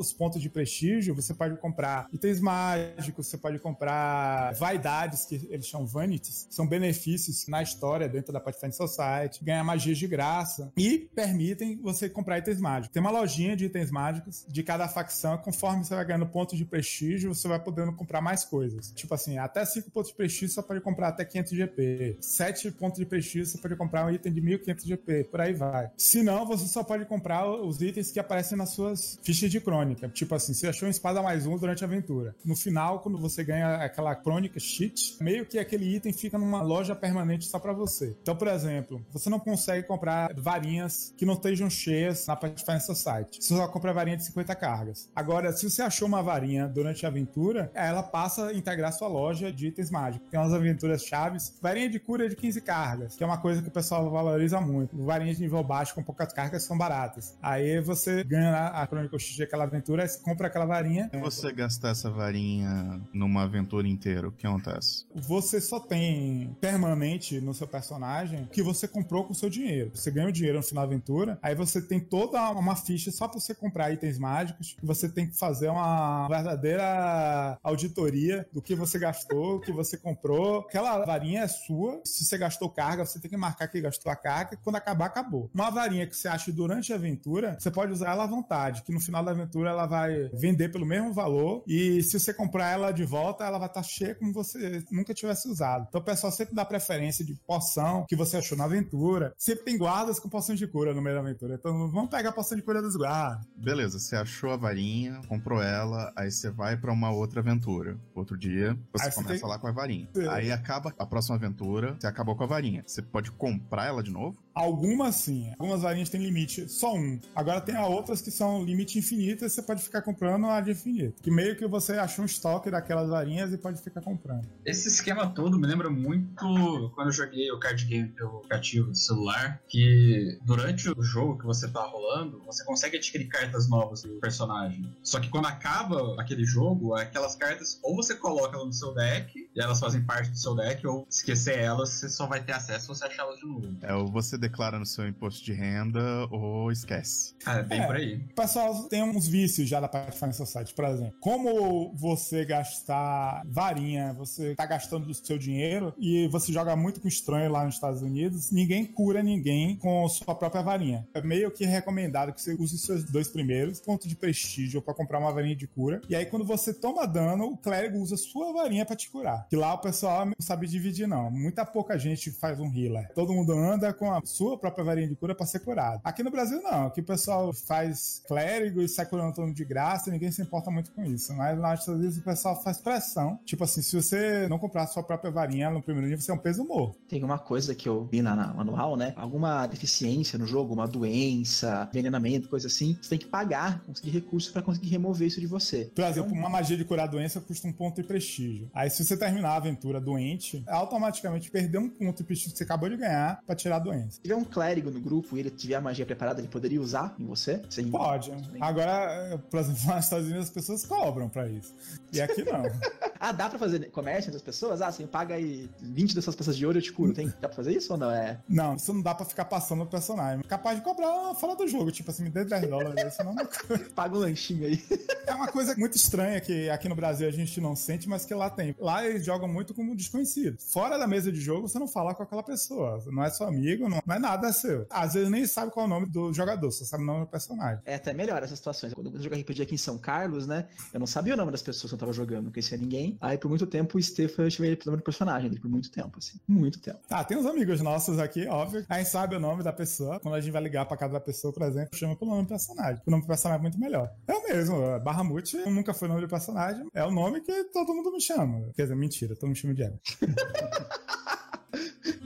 os pontos de prestígio, você pode comprar itens mágicos, você pode comprar vaidades, que eles chamam vanities, são benefícios na história dentro da Pathfinder Society, ganhar magias de graça e permitem você comprar itens mágicos. Tem uma lojinha de itens mágicos de cada facção, conforme você vai ganhando pontos de prestígio, você vai podendo comprar mais coisas. Tipo assim, até 5 pontos de prestígio você pode comprar até 500 GP. 7 pontos de prestígio você pode comprar um item de 1500 GP, por aí vai. Se não, você só pode comprar os itens que aparecem nas suas fichas de crônica crônica. Tipo assim, você achou uma espada mais um durante a aventura. No final, quando você ganha aquela crônica cheat, meio que aquele item fica numa loja permanente só para você. Então, por exemplo, você não consegue comprar varinhas que não estejam cheias na Pathfinder Society. Você só compra varinha de 50 cargas. Agora, se você achou uma varinha durante a aventura, ela passa a integrar sua loja de itens mágicos. Tem umas aventuras chaves. Varinha de cura de 15 cargas, que é uma coisa que o pessoal valoriza muito. Varinhas de nível baixo com poucas cargas são baratas. Aí você ganha a Chronicle X aquela aventura, você compra aquela varinha. Se você gastar essa varinha numa aventura inteira, o que acontece? Você só tem permanente no seu personagem que você comprou com o seu dinheiro. Você ganha o dinheiro no final da aventura, aí você tem toda uma ficha só pra você comprar itens mágicos. Você tem que fazer uma verdadeira auditoria do que você gastou, o que você comprou. Aquela varinha é sua. Se você gastou carga, você tem que marcar que gastou a carga. Quando acabar, acabou. Uma varinha que você acha durante a aventura, você pode usar ela à vontade, que no final da aventura ela vai vender pelo mesmo valor. E se você comprar ela de volta, ela vai estar cheia como você nunca tivesse usado. Então o pessoal sempre dá preferência de poção que você achou na aventura. Sempre tem guardas com poções de cura no meio da aventura. Então vamos pegar a poção de cura dos guardas. Beleza, você achou a varinha, comprou ela, aí você vai pra uma outra aventura. Outro dia, você Aí você começa tem- lá com a varinha. É. Aí acaba a próxima aventura, você acabou com a varinha. Você pode comprar ela de novo? Algumas sim. Algumas varinhas têm limite, só um. Agora tem outras que são limite infinito e você pode ficar comprando a de infinito. Que meio que você achou um estoque daquelas varinhas e pode ficar comprando. Esse esquema todo me lembra muito quando eu joguei o card game pelo aplicativo do celular, que durante o jogo que você tá rolando, você consegue adquirir cartas novas do personagem. Só que quando acaba aquele jogo, aquelas cartas ou você coloca elas no seu deck, e elas fazem parte do seu deck, ou se esquecer elas, você só vai ter acesso se você achar elas de novo. É, ou você declara no seu imposto de renda ou esquece. Ah, é bem É. por aí. O pessoal tem uns vícios já da Pathfinder Society, por exemplo. Como você gastar varinha, você tá gastando do seu dinheiro e você joga muito com estranho lá nos Estados Unidos, ninguém cura ninguém com sua própria varinha. É meio que recomendado que você use os seus dois primeiros pontos de prestígio pra comprar uma varinha de cura. E aí, quando você toma dano, o clérigo usa sua varinha pra te curar. Que lá o pessoal não sabe dividir, não. Muita pouca gente faz um healer. Todo mundo anda com a sua própria varinha de cura pra ser curado. Aqui no Brasil, não. Aqui o pessoal faz clérigo e sai curando todo mundo de graça e ninguém se importa muito com isso. Mas lá nos Estados Unidos o pessoal faz pressão. Tipo assim, se você não comprar a sua própria varinha no primeiro nível, você é um peso morto. Tem uma coisa que eu vi na, na manual, né? Alguma deficiência no jogo, uma doença, envenenamento, coisa assim. Você tem que pagar, conseguir recursos pra conseguir remover isso de você. Por exemplo, uma magia de curar a doença custa um ponto de prestígio. Aí, se você terminar a aventura doente, automaticamente perdeu um ponto de prestígio que você acabou de ganhar pra tirar a doença. Se tiver um clérigo no grupo e ele tiver a magia preparada, ele poderia usar em você? Sem... Pode. Agora, por exemplo, [laughs] nos Estados Unidos as pessoas cobram pra isso. E aqui não. [laughs] Ah, dá pra fazer comércio entre as pessoas? Ah, você paga aí 20 dessas peças de ouro eu te curo. Tem, dá pra fazer isso ou não? É. Não, isso não dá pra ficar passando o personagem. Capaz de cobrar fora do jogo, tipo assim, me dê 10 dólares, senão não. [laughs] Paga um lanchinho aí. [laughs] É uma coisa muito estranha que aqui no Brasil a gente não sente, mas que lá tem. Lá eles jogam muito como desconhecido. Fora da mesa de jogo, você não fala com aquela pessoa. Não é seu amigo, não, não é nada seu. Às vezes nem sabe qual é o nome do jogador, só sabe o nome do personagem. É até melhor essas situações. Quando eu joguei RPG aqui em São Carlos, né? Eu não sabia o nome das pessoas que eu tava jogando, não conhecia ninguém. Aí por muito tempo o Stefan eu chamei ele pelo nome do personagem dele, por muito tempo, assim. Muito tempo. Tá, tem uns amigos nossos aqui, óbvio. A gente sabe o nome da pessoa. Quando a gente vai ligar pra casa da pessoa, por exemplo, chama pelo nome do personagem. O nome do personagem é muito melhor. É o mesmo. Barramute nunca foi o nome do personagem. É o nome que todo mundo me chama. Quer dizer, mentira, todo mundo me chama de Evan. [laughs]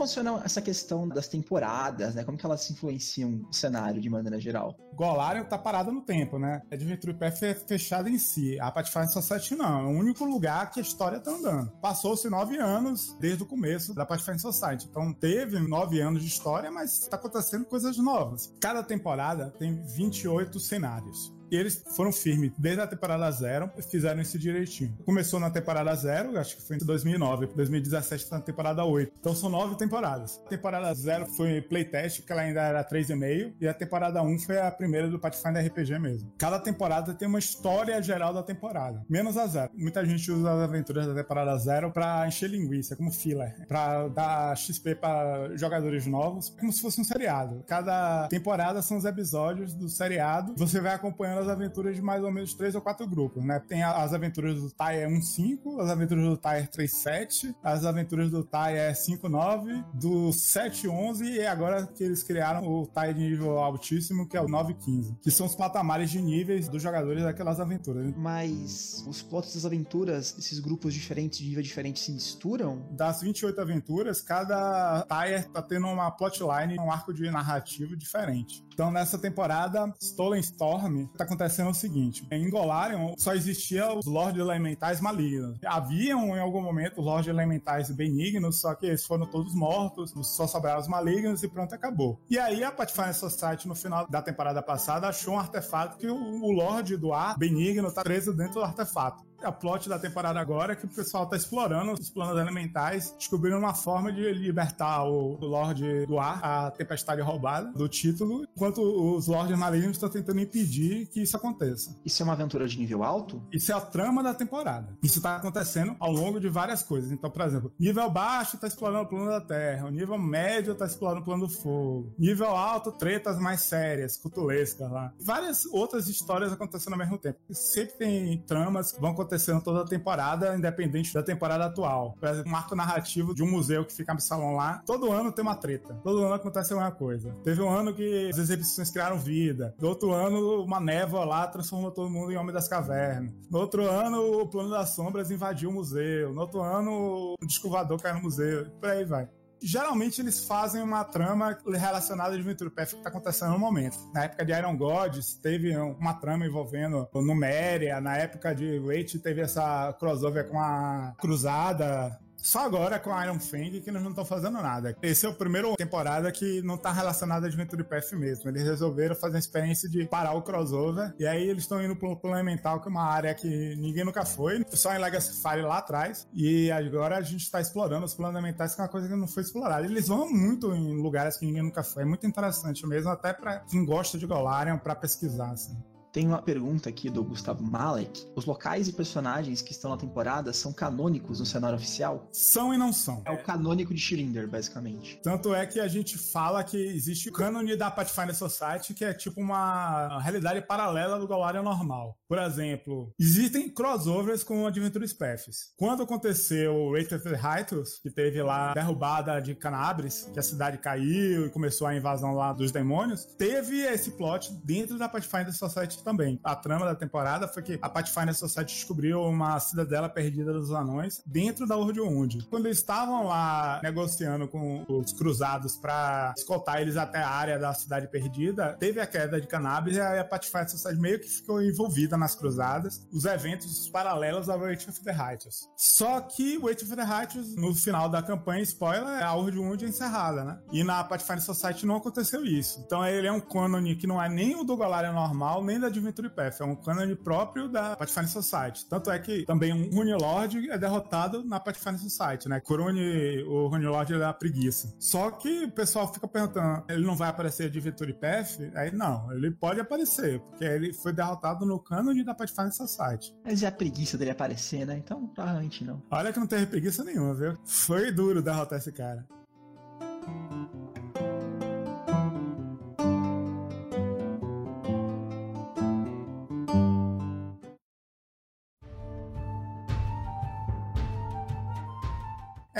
funciona essa questão das temporadas, né? Como que elas influenciam o cenário de maneira geral? Golarion tá parado no tempo, né? A Adventure Path é fechada em si. A Pathfinder Society não. É o único lugar que a história tá andando. Passou-se nove anos desde o começo da Pathfinder Society. Então teve nove anos de história, mas tá acontecendo coisas novas. Cada temporada tem 28 cenários. E eles foram firmes desde a temporada zero, fizeram isso direitinho. Começou na temporada zero, acho que foi em 2009, 2017 foi na temporada 8. Então são nove temporadas. A temporada zero foi playtest, porque ela ainda era 3,5, e a temporada 1 foi a primeira do Pathfinder RPG mesmo. Cada temporada tem uma história geral da temporada, menos a zero. Muita gente usa as aventuras da temporada zero pra encher linguiça, como filler, pra dar XP para jogadores novos, como se fosse um seriado. Cada temporada são os episódios do seriado, você vai acompanhando as aventuras de mais ou menos três ou quatro grupos, né? Tem as aventuras do Tier 1.5, as aventuras do Tier 3.7, as aventuras do Tier 5.9, do 7.11 e agora que eles criaram o Tier de nível altíssimo, que é o 9.15, que são os patamares de níveis dos jogadores daquelas aventuras. né? Mas os plots das aventuras, esses grupos diferentes, de nível diferente, se misturam? Das 28 aventuras, cada Tier tá tendo uma plotline, um arco de narrativo diferente. Então, nessa temporada, Stolen Storm, tá acontecendo o seguinte: em Golarion só existia os Lords Elementais malignos. Haviam, em algum momento, os Lords Elementais benignos, só que eles foram todos mortos, só sobraram os malignos e pronto, acabou. E aí, a Pathfinder Society, no final da temporada passada, achou um artefato que o, o Lorde do Ar, benigno, tá preso dentro do artefato. A plot da temporada agora é que o pessoal tá explorando os planos elementais, descobrindo uma forma de libertar o, Lorde do Ar, a tempestade roubada, do título, enquanto os Lordes Malignos estão tentando impedir que isso aconteça. Isso é uma aventura de nível alto? Isso é a trama da temporada. Isso tá acontecendo ao longo de várias coisas. Então, por exemplo, nível baixo tá explorando o plano da Terra, o nível médio tá explorando o plano do fogo, nível alto, tretas mais sérias, cutulescas lá. Várias outras histórias acontecendo ao mesmo tempo. Sempre tem tramas que vão acontecendo toda a temporada, independente da temporada atual. Por exemplo, um arco narrativo de um museu que fica no salão lá, todo ano tem uma treta. Todo ano acontece alguma coisa. Teve um ano que as exibições criaram vida. No outro ano, uma névoa lá transformou todo mundo em Homem das Cavernas. No outro ano, o Plano das Sombras invadiu o museu. No outro ano, o descovador caiu no museu. Por aí vai geralmente eles fazem uma trama relacionada de Venture Path que está acontecendo no momento. Na época de Iron Gods, teve uma trama envolvendo Numéria. Na época de Wait, teve essa crossover com a Cruzada. Só agora com a Iron Fang que eles não estão fazendo nada. Esse é o primeiro temporada que não tá relacionada a Adventure Path mesmo. Eles resolveram fazer a experiência de parar o crossover. E aí eles estão indo pro plano mental, que é uma área que ninguém nunca foi. Só em Legacy Fire lá atrás. E agora a gente tá explorando os planos mentais, que é uma coisa que não foi explorada. Eles vão muito em lugares que ninguém nunca foi. É muito interessante mesmo, até para quem gosta de Golarion, para pesquisar, assim. Tem uma pergunta aqui do Gustavo Malek. Os locais e personagens que estão na temporada são canônicos no cenário oficial? São e não são. É o canônico de Shirinder, basicamente. Tanto é que a gente fala que existe o cânone da Pathfinder Society, que é tipo uma realidade paralela do Golarion normal. Por exemplo, existem crossovers com Adventures Paths. Quando aconteceu o Rate of the Hightos, que teve lá a derrubada de Canabres, que a cidade caiu e começou a invasão lá dos demônios, teve esse plot dentro da Pathfinder Society também. A trama da temporada foi que a Pathfinder Society descobriu uma cidadela perdida dos anões dentro da Horde Und. Quando eles estavam lá negociando com os cruzados para escoltar eles até a área da cidade perdida, teve a queda de cannabis e a Pathfinder Society meio que ficou envolvida nas cruzadas, os eventos paralelos ao Wait of the Righteous. Só que o Wait of the Righteous, no final da campanha, spoiler, a Horde Und é encerrada, né? E na Pathfinder Society não aconteceu isso. Então ele é um cânone que não é nem o do Galarian normal, nem da Adventure Path. É um cânone próprio da Pathfinder Society. Tanto é que também um Rune Lord é derrotado na Pathfinder Society, né? Kurune, o Rune Lord é da preguiça. Só que o pessoal fica perguntando, ele não vai aparecer de Adventure Path? Aí não, ele pode aparecer, porque ele foi derrotado no cânone da Pathfinder Society. Mas é a preguiça dele aparecer, né? Então, provavelmente não. Olha que não teve preguiça nenhuma, viu? Foi duro derrotar esse cara.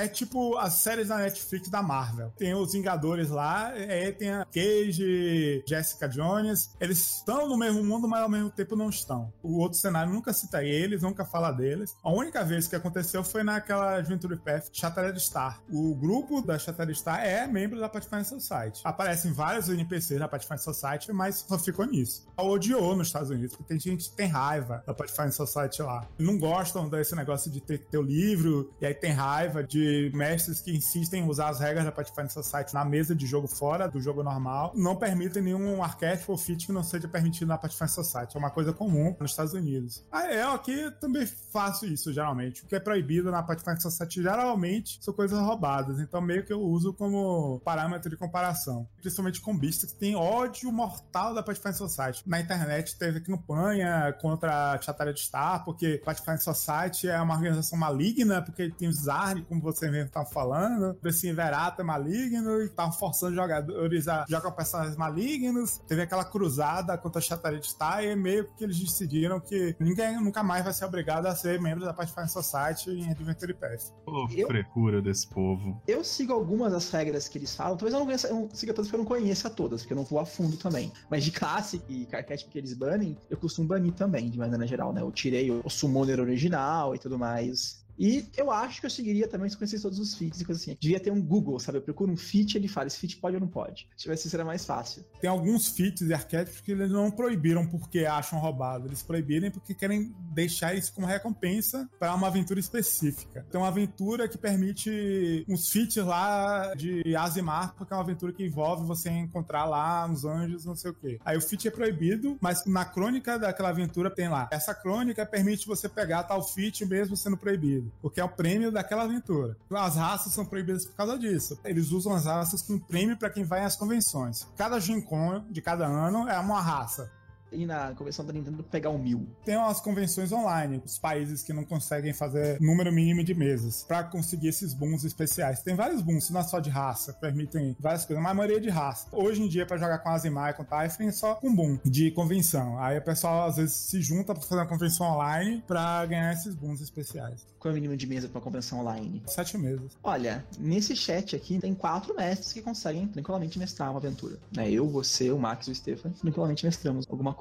É tipo as séries da Netflix da Marvel. Tem os Vingadores lá, aí tem a Cage, Jessica Jones. Eles estão no mesmo mundo, mas ao mesmo tempo não estão. O outro cenário nunca cita eles, nunca fala deles. A única vez que aconteceu foi naquela Adventure Path Shattered Star. O grupo da Shattered Star é membro da Pathfinder Society. Aparecem vários NPCs da Pathfinder Society, mas só ficou nisso. Odiou nos Estados Unidos, porque tem gente que tem raiva da Pathfinder Society lá. Não gostam desse negócio de ter o livro, e aí tem raiva de mestres que insistem em usar as regras da Pathfinder Society na mesa de jogo fora do jogo normal, não permitem nenhum arquétipo ou feat que não seja permitido na Pathfinder Society. É uma coisa comum nos Estados Unidos. Ah, eu aqui também faço isso, geralmente. O que é proibido na Pathfinder Society, geralmente, são coisas roubadas. Então, meio que eu uso como parâmetro de comparação. Principalmente com Beast, que tem ódio mortal da Pathfinder Society. Na internet teve campanha contra a Chatalha de Star, porque Pathfinder Society é uma organização maligna, porque tem os Zarg, como você mesmo tá falando. Desse Inverato é maligno e estavam forçando jogadores a jogar personagens malignos. Teve aquela cruzada contra a Chataria e meio que eles decidiram que ninguém nunca mais vai ser obrigado a ser membro da Pathfinder Society em Adventure Path. Pô, Eu- frecura desse povo. Eu sigo algumas das regras que eles falam, talvez eu não, conheça, eu não siga todas porque eu não conheça todas, porque eu não vou a fundo também. Mas de classe e arquétipo que eles banem, eu costumo banir também, de maneira geral, né? Eu tirei o, o Summoner original e tudo mais. E eu acho que eu seguiria também se conhecesse todos os feats e coisas assim. Devia ter um Google, sabe? Eu procuro um feat ele fala, esse feat pode ou não pode. Se tivesse, seria mais fácil. Tem alguns feats e arquétipos que eles não proibiram porque acham roubado. Eles proibiram porque querem deixar isso como recompensa para uma aventura específica. Tem uma aventura que permite uns feats lá de Azimar, porque é uma aventura que envolve você encontrar lá uns anjos, não sei o quê. Aí o feat é proibido, mas na crônica daquela aventura tem lá. Essa crônica permite você pegar tal feat mesmo sendo proibido, porque é o prêmio daquela aventura. As raças são proibidas por causa disso. Eles usam as raças como prêmio para quem vai às convenções. Cada Gen Con de cada ano é uma raça. E na convenção da Nintendo pegar um mil. Tem umas convenções online, os países que não conseguem fazer número mínimo de mesas para conseguir esses booms especiais. Tem vários booms, não é só de raça, permitem várias coisas, mas a maioria é de raça. Hoje em dia, para jogar com Azimar e com Typhon, é só com boom de convenção. Aí o pessoal às vezes se junta para fazer uma convenção online para ganhar esses booms especiais. Qual é o mínimo de mesa pra uma convenção online? Sete meses. Olha, nesse chat aqui tem quatro mestres que conseguem tranquilamente mestrar uma aventura. Né? Eu, você, o Max e o Stefan tranquilamente mestramos alguma coisa.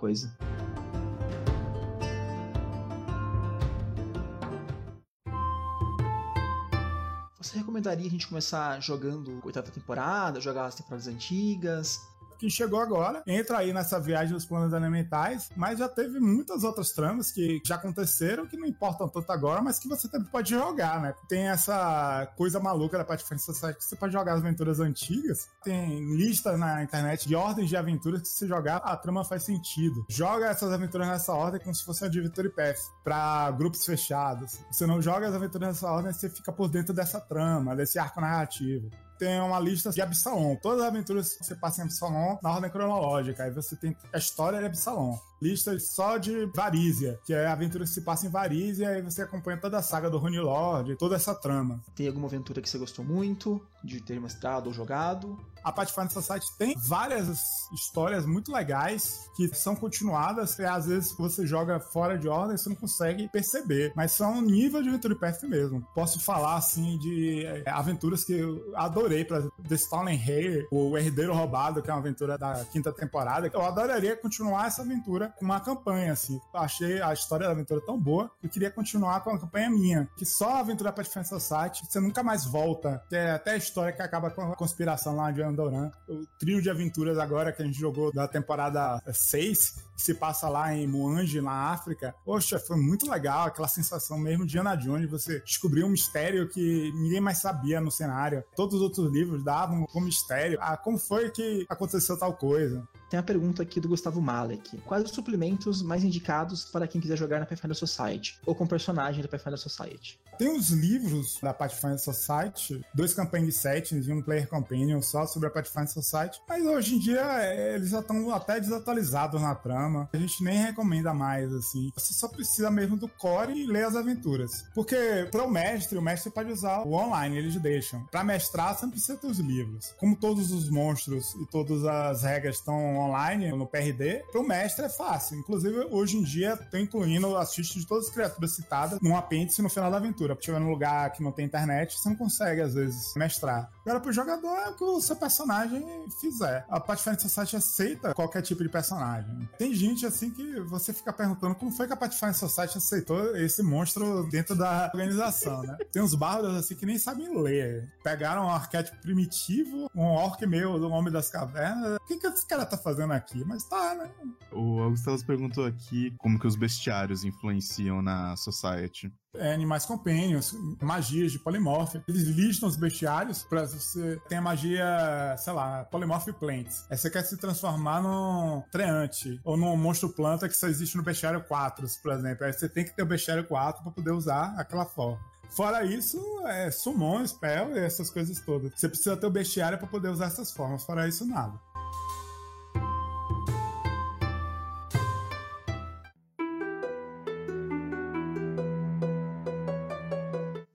Você recomendaria a gente começar jogando oitava temporada, jogar as temporadas antigas? Que chegou agora, entra aí nessa viagem dos planos elementais, mas já teve muitas outras tramas que já aconteceram que não importam tanto agora, mas que você também pode jogar, né? Tem essa coisa maluca da Pathfinder Society que você pode jogar as aventuras antigas. Tem lista na internet de ordens de aventuras que se jogar, a trama faz sentido. Joga essas aventuras nessa ordem como se fosse uma Adventure Path para grupos fechados. Você não joga as aventuras nessa ordem, você fica por dentro dessa trama, desse arco narrativo tem uma lista de Absalom. Todas as aventuras que você passa em Absalom na ordem cronológica. Aí você tem a história de Absalom. Lista só de Varízia, que é a aventura que se passa em Varízia, e você acompanha toda a saga do Rune Lord, toda essa trama. Tem alguma aventura que você gostou muito de ter mestrado ou jogado? A Pathfinder Society tem várias histórias muito legais que são continuadas e às vezes você joga fora de ordem você não consegue perceber, mas são nível de Aventura Path mesmo. Posso falar assim de é, aventuras que eu adorei para The Stolen Hair, o Herdeiro Roubado, que é uma aventura da quinta temporada. Eu adoraria continuar essa aventura com uma campanha assim. Eu achei a história da aventura tão boa que eu queria continuar com a campanha minha, que só a aventura Pathfinder Society você nunca mais volta. É até história que acaba com a conspiração lá de Andoran. O trio de aventuras agora que a gente jogou da temporada 6, que se passa lá em Muange, na África. Poxa, foi muito legal aquela sensação mesmo de Ana Jones, você descobriu um mistério que ninguém mais sabia no cenário. Todos os outros livros davam como mistério. Ah, como foi que aconteceu tal coisa? Tem a pergunta aqui do Gustavo Malek. Quais os suplementos mais indicados para quem quiser jogar na Pathfinder Society? Ou com personagem da Pathfinder Society? Tem os livros da Pathfinder Society, dois Campaign Settings e um Player Companion só sobre a Pathfinder Society, mas hoje em dia é, eles já estão até desatualizados na trama. A gente nem recomenda mais, assim. Você só precisa mesmo do core e ler as aventuras. Porque para o mestre, o mestre pode usar o online, eles deixam. Para mestrar, você não precisa ter os livros. Como todos os monstros e todas as regras estão online no PRD, para o mestre é fácil. Inclusive, hoje em dia, tô incluindo as fichas de todas as criaturas citadas num apêndice no final da aventura. Se tiver num lugar que não tem internet, você não consegue, às vezes, mestrar. Agora, pro jogador, é o que o seu personagem fizer. A Pathfinder Society aceita qualquer tipo de personagem. Tem gente, assim, que você fica perguntando como foi que a Pathfinder Society aceitou esse monstro dentro da organização, né? [laughs] Tem uns bardos, assim, que nem sabem ler. Pegaram um arquétipo primitivo, um orc meio do Homem das Cavernas. O que, que esse cara tá fazendo aqui? Mas tá, né? O Augustelos perguntou aqui como que os bestiários influenciam na Society. É, animais companions, magias de polimorfia. Eles listam os bestiários pra você ter a magia, sei lá, polymorph plants. Aí você quer se transformar num treante ou num monstro planta que só existe no bestiário 4, por exemplo. Aí você tem que ter o bestiário 4 pra poder usar aquela forma. Fora isso, é summon, spell e essas coisas todas. Você precisa ter o bestiário pra poder usar essas formas. Fora isso, nada.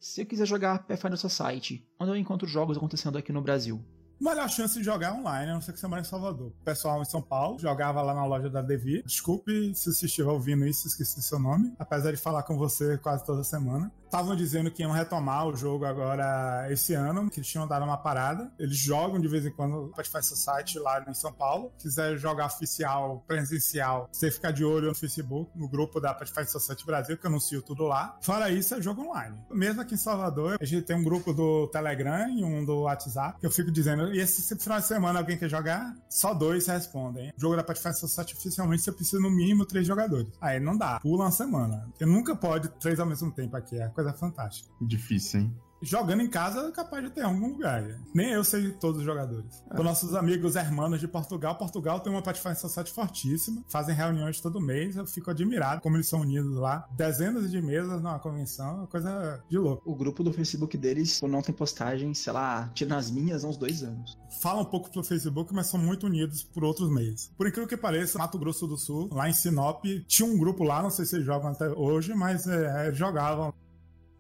Se eu quiser jogar Pathfinder Society, onde eu encontro jogos acontecendo aqui no Brasil? melhor chance de jogar online, a não ser que você mora em Salvador. O pessoal em São Paulo jogava lá na loja da Devi. Desculpe se você estiver ouvindo isso, esqueci seu nome. Apesar de falar com você quase toda semana. Estavam dizendo que iam retomar o jogo agora esse ano, que eles tinham dado uma parada. Eles jogam de vez em quando o Pathfinder site lá em São Paulo. Quiser jogar oficial, presencial, você ficar de olho no Facebook, no grupo da Pathfinder Society Brasil, que anuncio tudo lá. Fora isso, é jogo online. Mesmo aqui em Salvador, a gente tem um grupo do Telegram e um do WhatsApp, que eu fico dizendo, e esse final de semana alguém quer jogar? Só dois respondem. O jogo da Pathfinder Society oficialmente você precisa no mínimo três jogadores. Aí não dá. Pula uma semana. Você nunca pode três ao mesmo tempo aqui. É coisa fantástica. Difícil, hein? jogando em casa é capaz de ter algum lugar. Nem eu sei todos os jogadores. É. Os nossos amigos hermanos de Portugal, Portugal tem uma Pathfinder Society fortíssima, fazem reuniões todo mês, eu fico admirado como eles são unidos lá. Dezenas de mesas numa convenção, uma coisa de louco. O grupo do Facebook deles não tem postagem, sei lá, tira as minhas há uns dois anos. Falam um pouco pelo Facebook, mas são muito unidos por outros meios. Por incrível que pareça, Mato Grosso do Sul, lá em Sinop, tinha um grupo lá, não sei se eles jogam até hoje, mas é, jogavam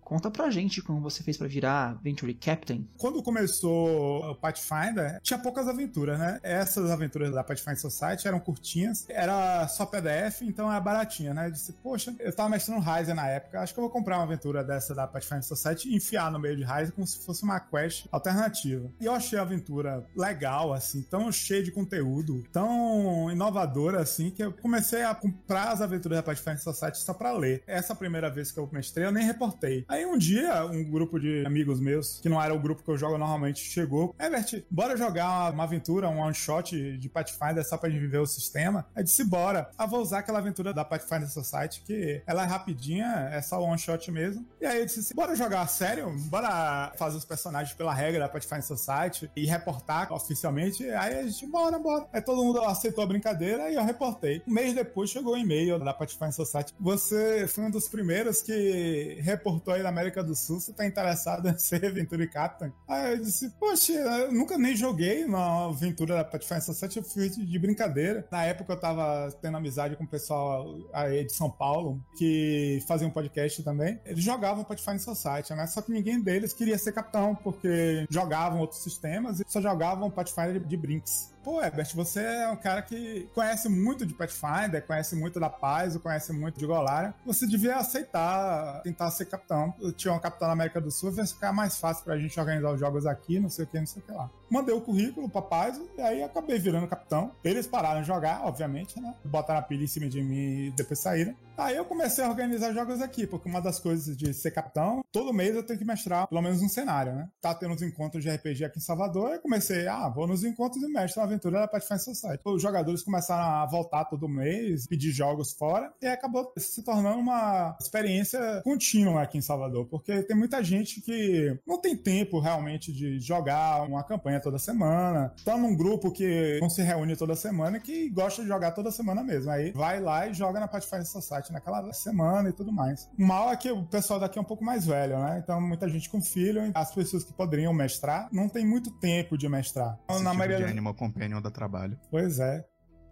Conta pra gente como você fez para virar Venture Captain. Quando começou o Pathfinder, tinha poucas aventuras, né? Essas aventuras da Pathfinder Society eram curtinhas, era só PDF, então era baratinha, né? Eu disse, poxa, eu tava mestrando Ryzen na época, acho que eu vou comprar uma aventura dessa da Pathfinder Society e enfiar no meio de Ryzen como se fosse uma quest alternativa. E eu achei a aventura legal, assim, tão cheia de conteúdo, tão inovadora, assim, que eu comecei a comprar as aventuras da Pathfinder Society só pra ler. Essa primeira vez que eu mestrei, eu nem reportei. Aí um dia, um grupo de amigos meus, que não era o grupo que eu jogo normalmente, chegou. Herbert, bora jogar uma aventura, um one shot de Pathfinder só pra gente viver o sistema? Eu disse, bora. Ah, vou usar aquela aventura da Pathfinder Society, que ela é rapidinha, é só one shot mesmo. E aí eu disse, bora jogar sério? Bora fazer os personagens pela regra da Pathfinder Society e reportar oficialmente? Aí a gente, bora, bora. Aí todo mundo aceitou a brincadeira e eu reportei. Um mês depois chegou o um e-mail da Pathfinder Society. Você foi um dos primeiros que reportou aí da América do Sul, você tá interessado [laughs] em ser Venture Captain? Aí eu disse, poxa, eu nunca nem joguei na aventura da Pathfinder Society, eu fui de brincadeira. Na época eu tava tendo amizade com o pessoal aí de São Paulo, que fazia um podcast também. Eles jogavam Pathfinder Society, né? Só que ninguém deles queria ser capitão, porque jogavam outros sistemas e só jogavam Pathfinder de brinks. Pô, Herbert, você é um cara que conhece muito de Pathfinder, conhece muito da Paz, conhece muito de Golara. Você devia aceitar tentar ser capitão. Tinha um capitão na América do Sul, vai ficar mais fácil pra gente organizar os jogos aqui, não sei o que, não sei o que lá. Mandei o currículo pra Paz e aí acabei virando capitão. Eles pararam de jogar, obviamente, né? Botaram a pilha em cima de mim e depois saíram. Aí eu comecei a organizar jogos aqui, porque uma das coisas de ser capitão, todo mês eu tenho que mestrar pelo menos um cenário, né? Tá tendo uns encontros de RPG aqui em Salvador, eu comecei, ah, vou nos encontros e mestro uma aventura da Pathfinder Society. Os jogadores começaram a voltar todo mês, pedir jogos fora, e acabou se tornando uma experiência contínua aqui em Salvador, porque tem muita gente que não tem tempo realmente de jogar uma campanha toda semana. Tá num grupo que não se reúne toda semana que gosta de jogar toda semana mesmo. Aí vai lá e joga na Pathfinder Society naquela semana e tudo mais. O mal é que o pessoal daqui é um pouco mais velho, né? Então muita gente com filho, as pessoas que poderiam mestrar não tem muito tempo de mestrar. Esse na tipo maioria de Animal Companion da trabalho. Pois é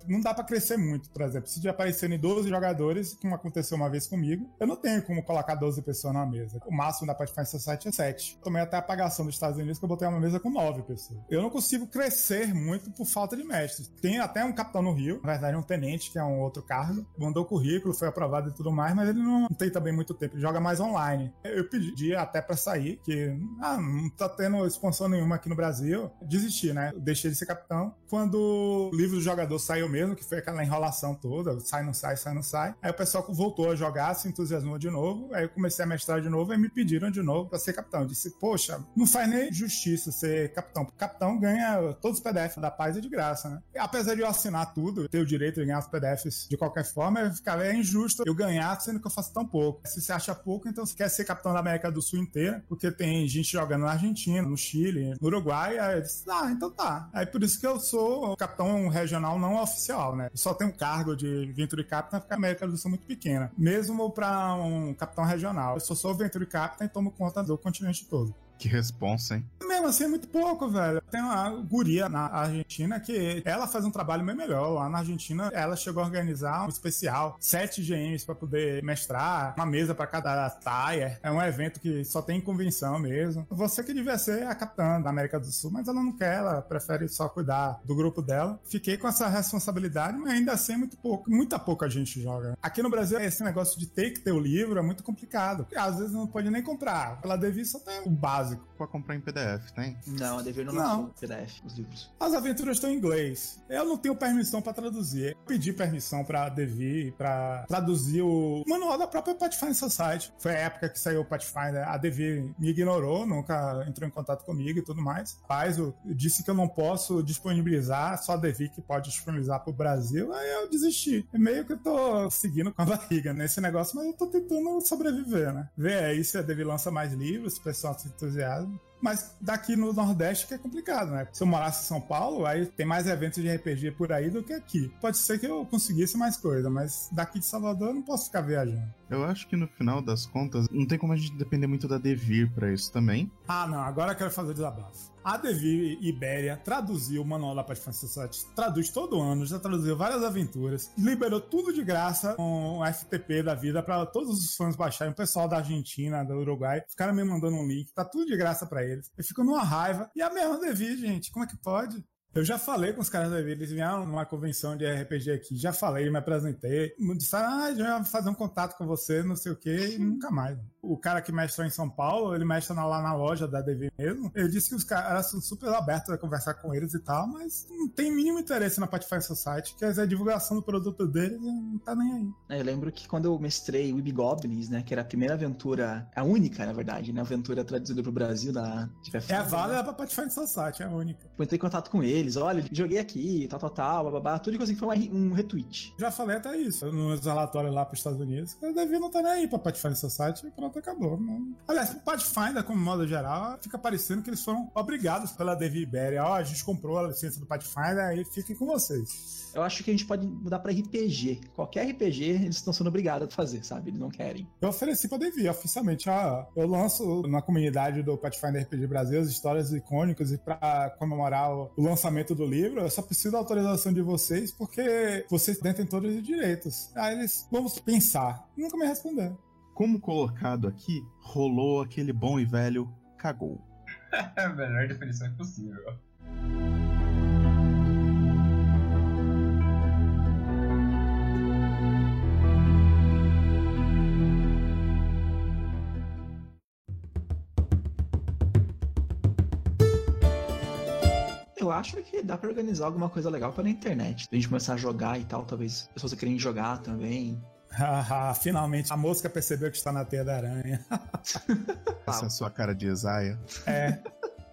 não dá para crescer muito, por exemplo. Se aparecer em 12 jogadores, como aconteceu uma vez comigo, eu não tenho como colocar 12 pessoas na mesa. O máximo da Pathfinder Society é 7. Tomei até a apagação dos Estados Unidos que eu botei uma mesa com 9 pessoas. Eu não consigo crescer muito por falta de mestres. Tem até um capitão no Rio, na verdade um tenente, que é um outro cargo, mandou currículo, foi aprovado e tudo mais, mas ele não tem também muito tempo, ele joga mais online. Eu pedi até para sair, que ah, não tá tendo expansão nenhuma aqui no Brasil, desisti, né? Deixei de ser capitão. Quando o livro do jogador saiu mesmo, que foi aquela enrolação toda, sai, não sai, sai, não sai. Aí o pessoal voltou a jogar, se entusiasmou de novo, aí eu comecei a mestrar de novo e me pediram de novo para ser capitão. Eu disse, poxa, não faz nem justiça ser capitão. Capitão ganha todos os PDFs da paz é de graça, né? E apesar de eu assinar tudo, ter o direito de ganhar os PDFs de qualquer forma, eu ficava é injusto eu ganhar, sendo que eu faço tão pouco. Se você acha pouco, então você quer ser capitão da América do Sul inteira, porque tem gente jogando na Argentina, no Chile, no Uruguai. Aí eu disse, ah, então tá. Aí por isso que eu sou capitão regional não oficial oficial, né? Só tem um cargo de Venture Captain porque a América do Sul é muito pequena. Mesmo para um capitão regional. Eu só sou Venture Captain e tomo conta do continente todo. Que responsa, hein? Mesmo assim é muito pouco, velho. Tem uma guria na Argentina que ela faz um trabalho bem melhor. Lá na Argentina, ela chegou a organizar um especial, sete GMs para poder mestrar, uma mesa para cada tire. É um evento que só tem convenção mesmo. Você que devia ser a capitã da América do Sul, mas ela não quer, ela prefere só cuidar do grupo dela. Fiquei com essa responsabilidade, mas ainda assim é muito pouco, muita pouca gente joga. Aqui no Brasil, esse negócio de ter que ter o livro é muito complicado. Às vezes não pode nem comprar. Pela Devi só tem o básico. Pra comprar em PDF, tem? Não, a Devir não, Não. lançou PDF, os livros. As aventuras estão em inglês. Eu não tenho permissão pra traduzir. Eu pedi permissão pra Devi pra traduzir o manual da própria Pathfinder Society. Foi a época que saiu o Pathfinder. A Devi me ignorou, nunca entrou em contato comigo e tudo mais. Mas eu disse que eu não posso disponibilizar, só a Devi que pode disponibilizar pro Brasil. Aí eu desisti. É meio que eu tô seguindo com a [laughs] barriga nesse negócio, mas eu tô tentando sobreviver, né? Ver aí se a Devi lança mais livros, se o pessoal se entusiasma. Mas daqui no Nordeste que é complicado, né? Se eu morasse em São Paulo, aí tem mais eventos de RPG por aí do que aqui. Pode ser que eu conseguisse mais coisa, mas daqui de Salvador eu não posso ficar viajando. Eu acho que no final das contas, não tem como a gente depender muito da Devir pra isso também. Ah, não, agora eu quero fazer desabafo. A Devir Ibéria traduziu o manual da Pathfinder Society, traduz todo ano, já traduziu várias aventuras, liberou tudo de graça com o FTP da vida para todos os fãs baixarem, o pessoal da Argentina, do Uruguai, ficaram me mandando um link, tá tudo de graça para eles. Eu fico numa raiva. E a mesma Devir, gente, como é que pode? Eu já falei com os caras da Devir, eles vieram numa convenção de RPG aqui, já falei, me apresentei, disseram, ah, já ia fazer um contato com você, não sei o quê, e nunca mais. O cara que mestra em São Paulo, ele mestra lá na loja da Devir mesmo. Ele disse que os caras são super abertos a conversar com eles e tal, mas não tem mínimo interesse na Pathfinder Society, quer dizer, a divulgação do produto deles não tá nem aí. É, Eu lembro que quando eu mestrei Web Goblins, né, que era a primeira aventura, a única, na verdade, né, aventura traduzida pro Brasil da de É a válida pra Pathfinder Society, é a única. Eu entrei em contato com eles, olha, joguei aqui, tal, tal, tal, bababá, tudo que eu consegui foi um retweet. Já falei até isso nos relatórios lá para os Estados Unidos. que A Devir não tá nem aí pra Pathfinder Society e pronto, acabou. Não- Aliás, o Pathfinder, como modo geral, fica parecendo que eles foram obrigados pela Devir Ibéria. Ó, a gente comprou a licença do Pathfinder, aí fiquem com vocês. Eu acho que a gente pode mudar pra RPG. Qualquer RPG eles estão sendo obrigados a fazer, sabe? Eles não querem. Eu ofereci pra Devir oficialmente. Ó, eu lanço na comunidade do Pathfinder RPG Brasil as histórias icônicas e pra comemorar o o lançamento do livro, eu só preciso da autorização de vocês porque vocês detêm todos os direitos. Aí eles, vamos pensar. Nunca me responderam. Como colocado aqui, rolou aquele bom e velho cagou. É [laughs] a melhor definição possível. Eu acho que dá pra organizar alguma coisa legal pela internet. A gente começar a jogar e tal, talvez pessoas querem jogar também. Haha, [laughs] Finalmente a mosca percebeu que está na teia da aranha. Essa é a sua cara de Isaiah. É,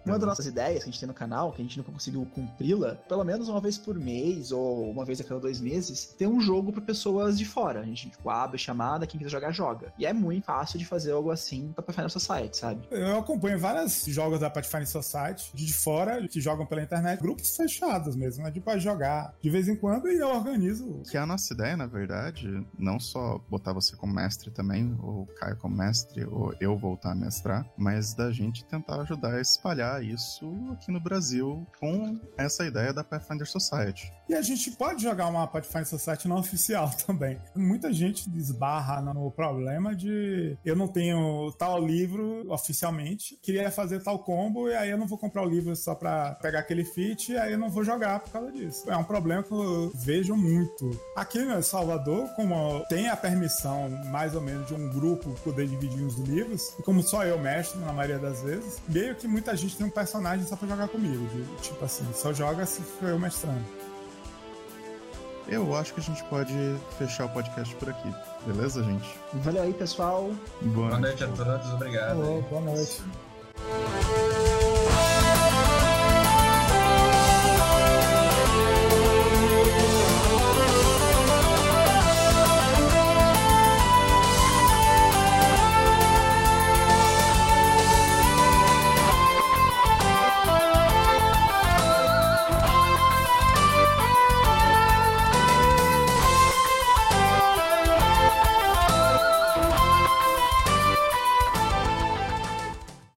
Uma das nossas ideias que a gente tem no canal, que a gente nunca conseguiu cumpri-la, pelo menos uma vez por mês ou uma vez a cada dois meses, ter um jogo para pessoas de fora. A gente tipo, abre chamada, quem quiser jogar, joga. E é muito fácil de fazer algo assim pra Pathfinder Society, sabe? eu acompanho vários jogos da Pathfinder Society de fora que jogam pela internet, grupos fechados mesmo, né? De pra jogar de vez em quando e eu organizo. Que a nossa ideia, na verdade, não só botar você como mestre também, ou o Caio como mestre, ou eu voltar a mestrar, mas da gente tentar ajudar a espalhar isso aqui no Brasil com essa ideia da Pathfinder Society. E a gente pode jogar uma Pathfinder Society não oficial [laughs] também. Muita gente desbarra no problema de eu não tenho tal livro oficialmente, queria fazer tal combo e aí eu não vou comprar o livro só pra pegar aquele feat e aí eu não vou jogar por causa disso. É um problema que eu vejo muito. Aqui em Salvador, como tem a permissão mais ou menos de um grupo poder dividir os livros, e como só eu mestro na maioria das vezes, meio que muita gente um personagem só pra jogar comigo. de- tipo assim, só joga se for eu mestrando. Eu acho que a gente pode fechar o podcast por aqui. Beleza, gente? Valeu aí, pessoal. Boa, Boa noite a todos, obrigado. Alô, boa noite.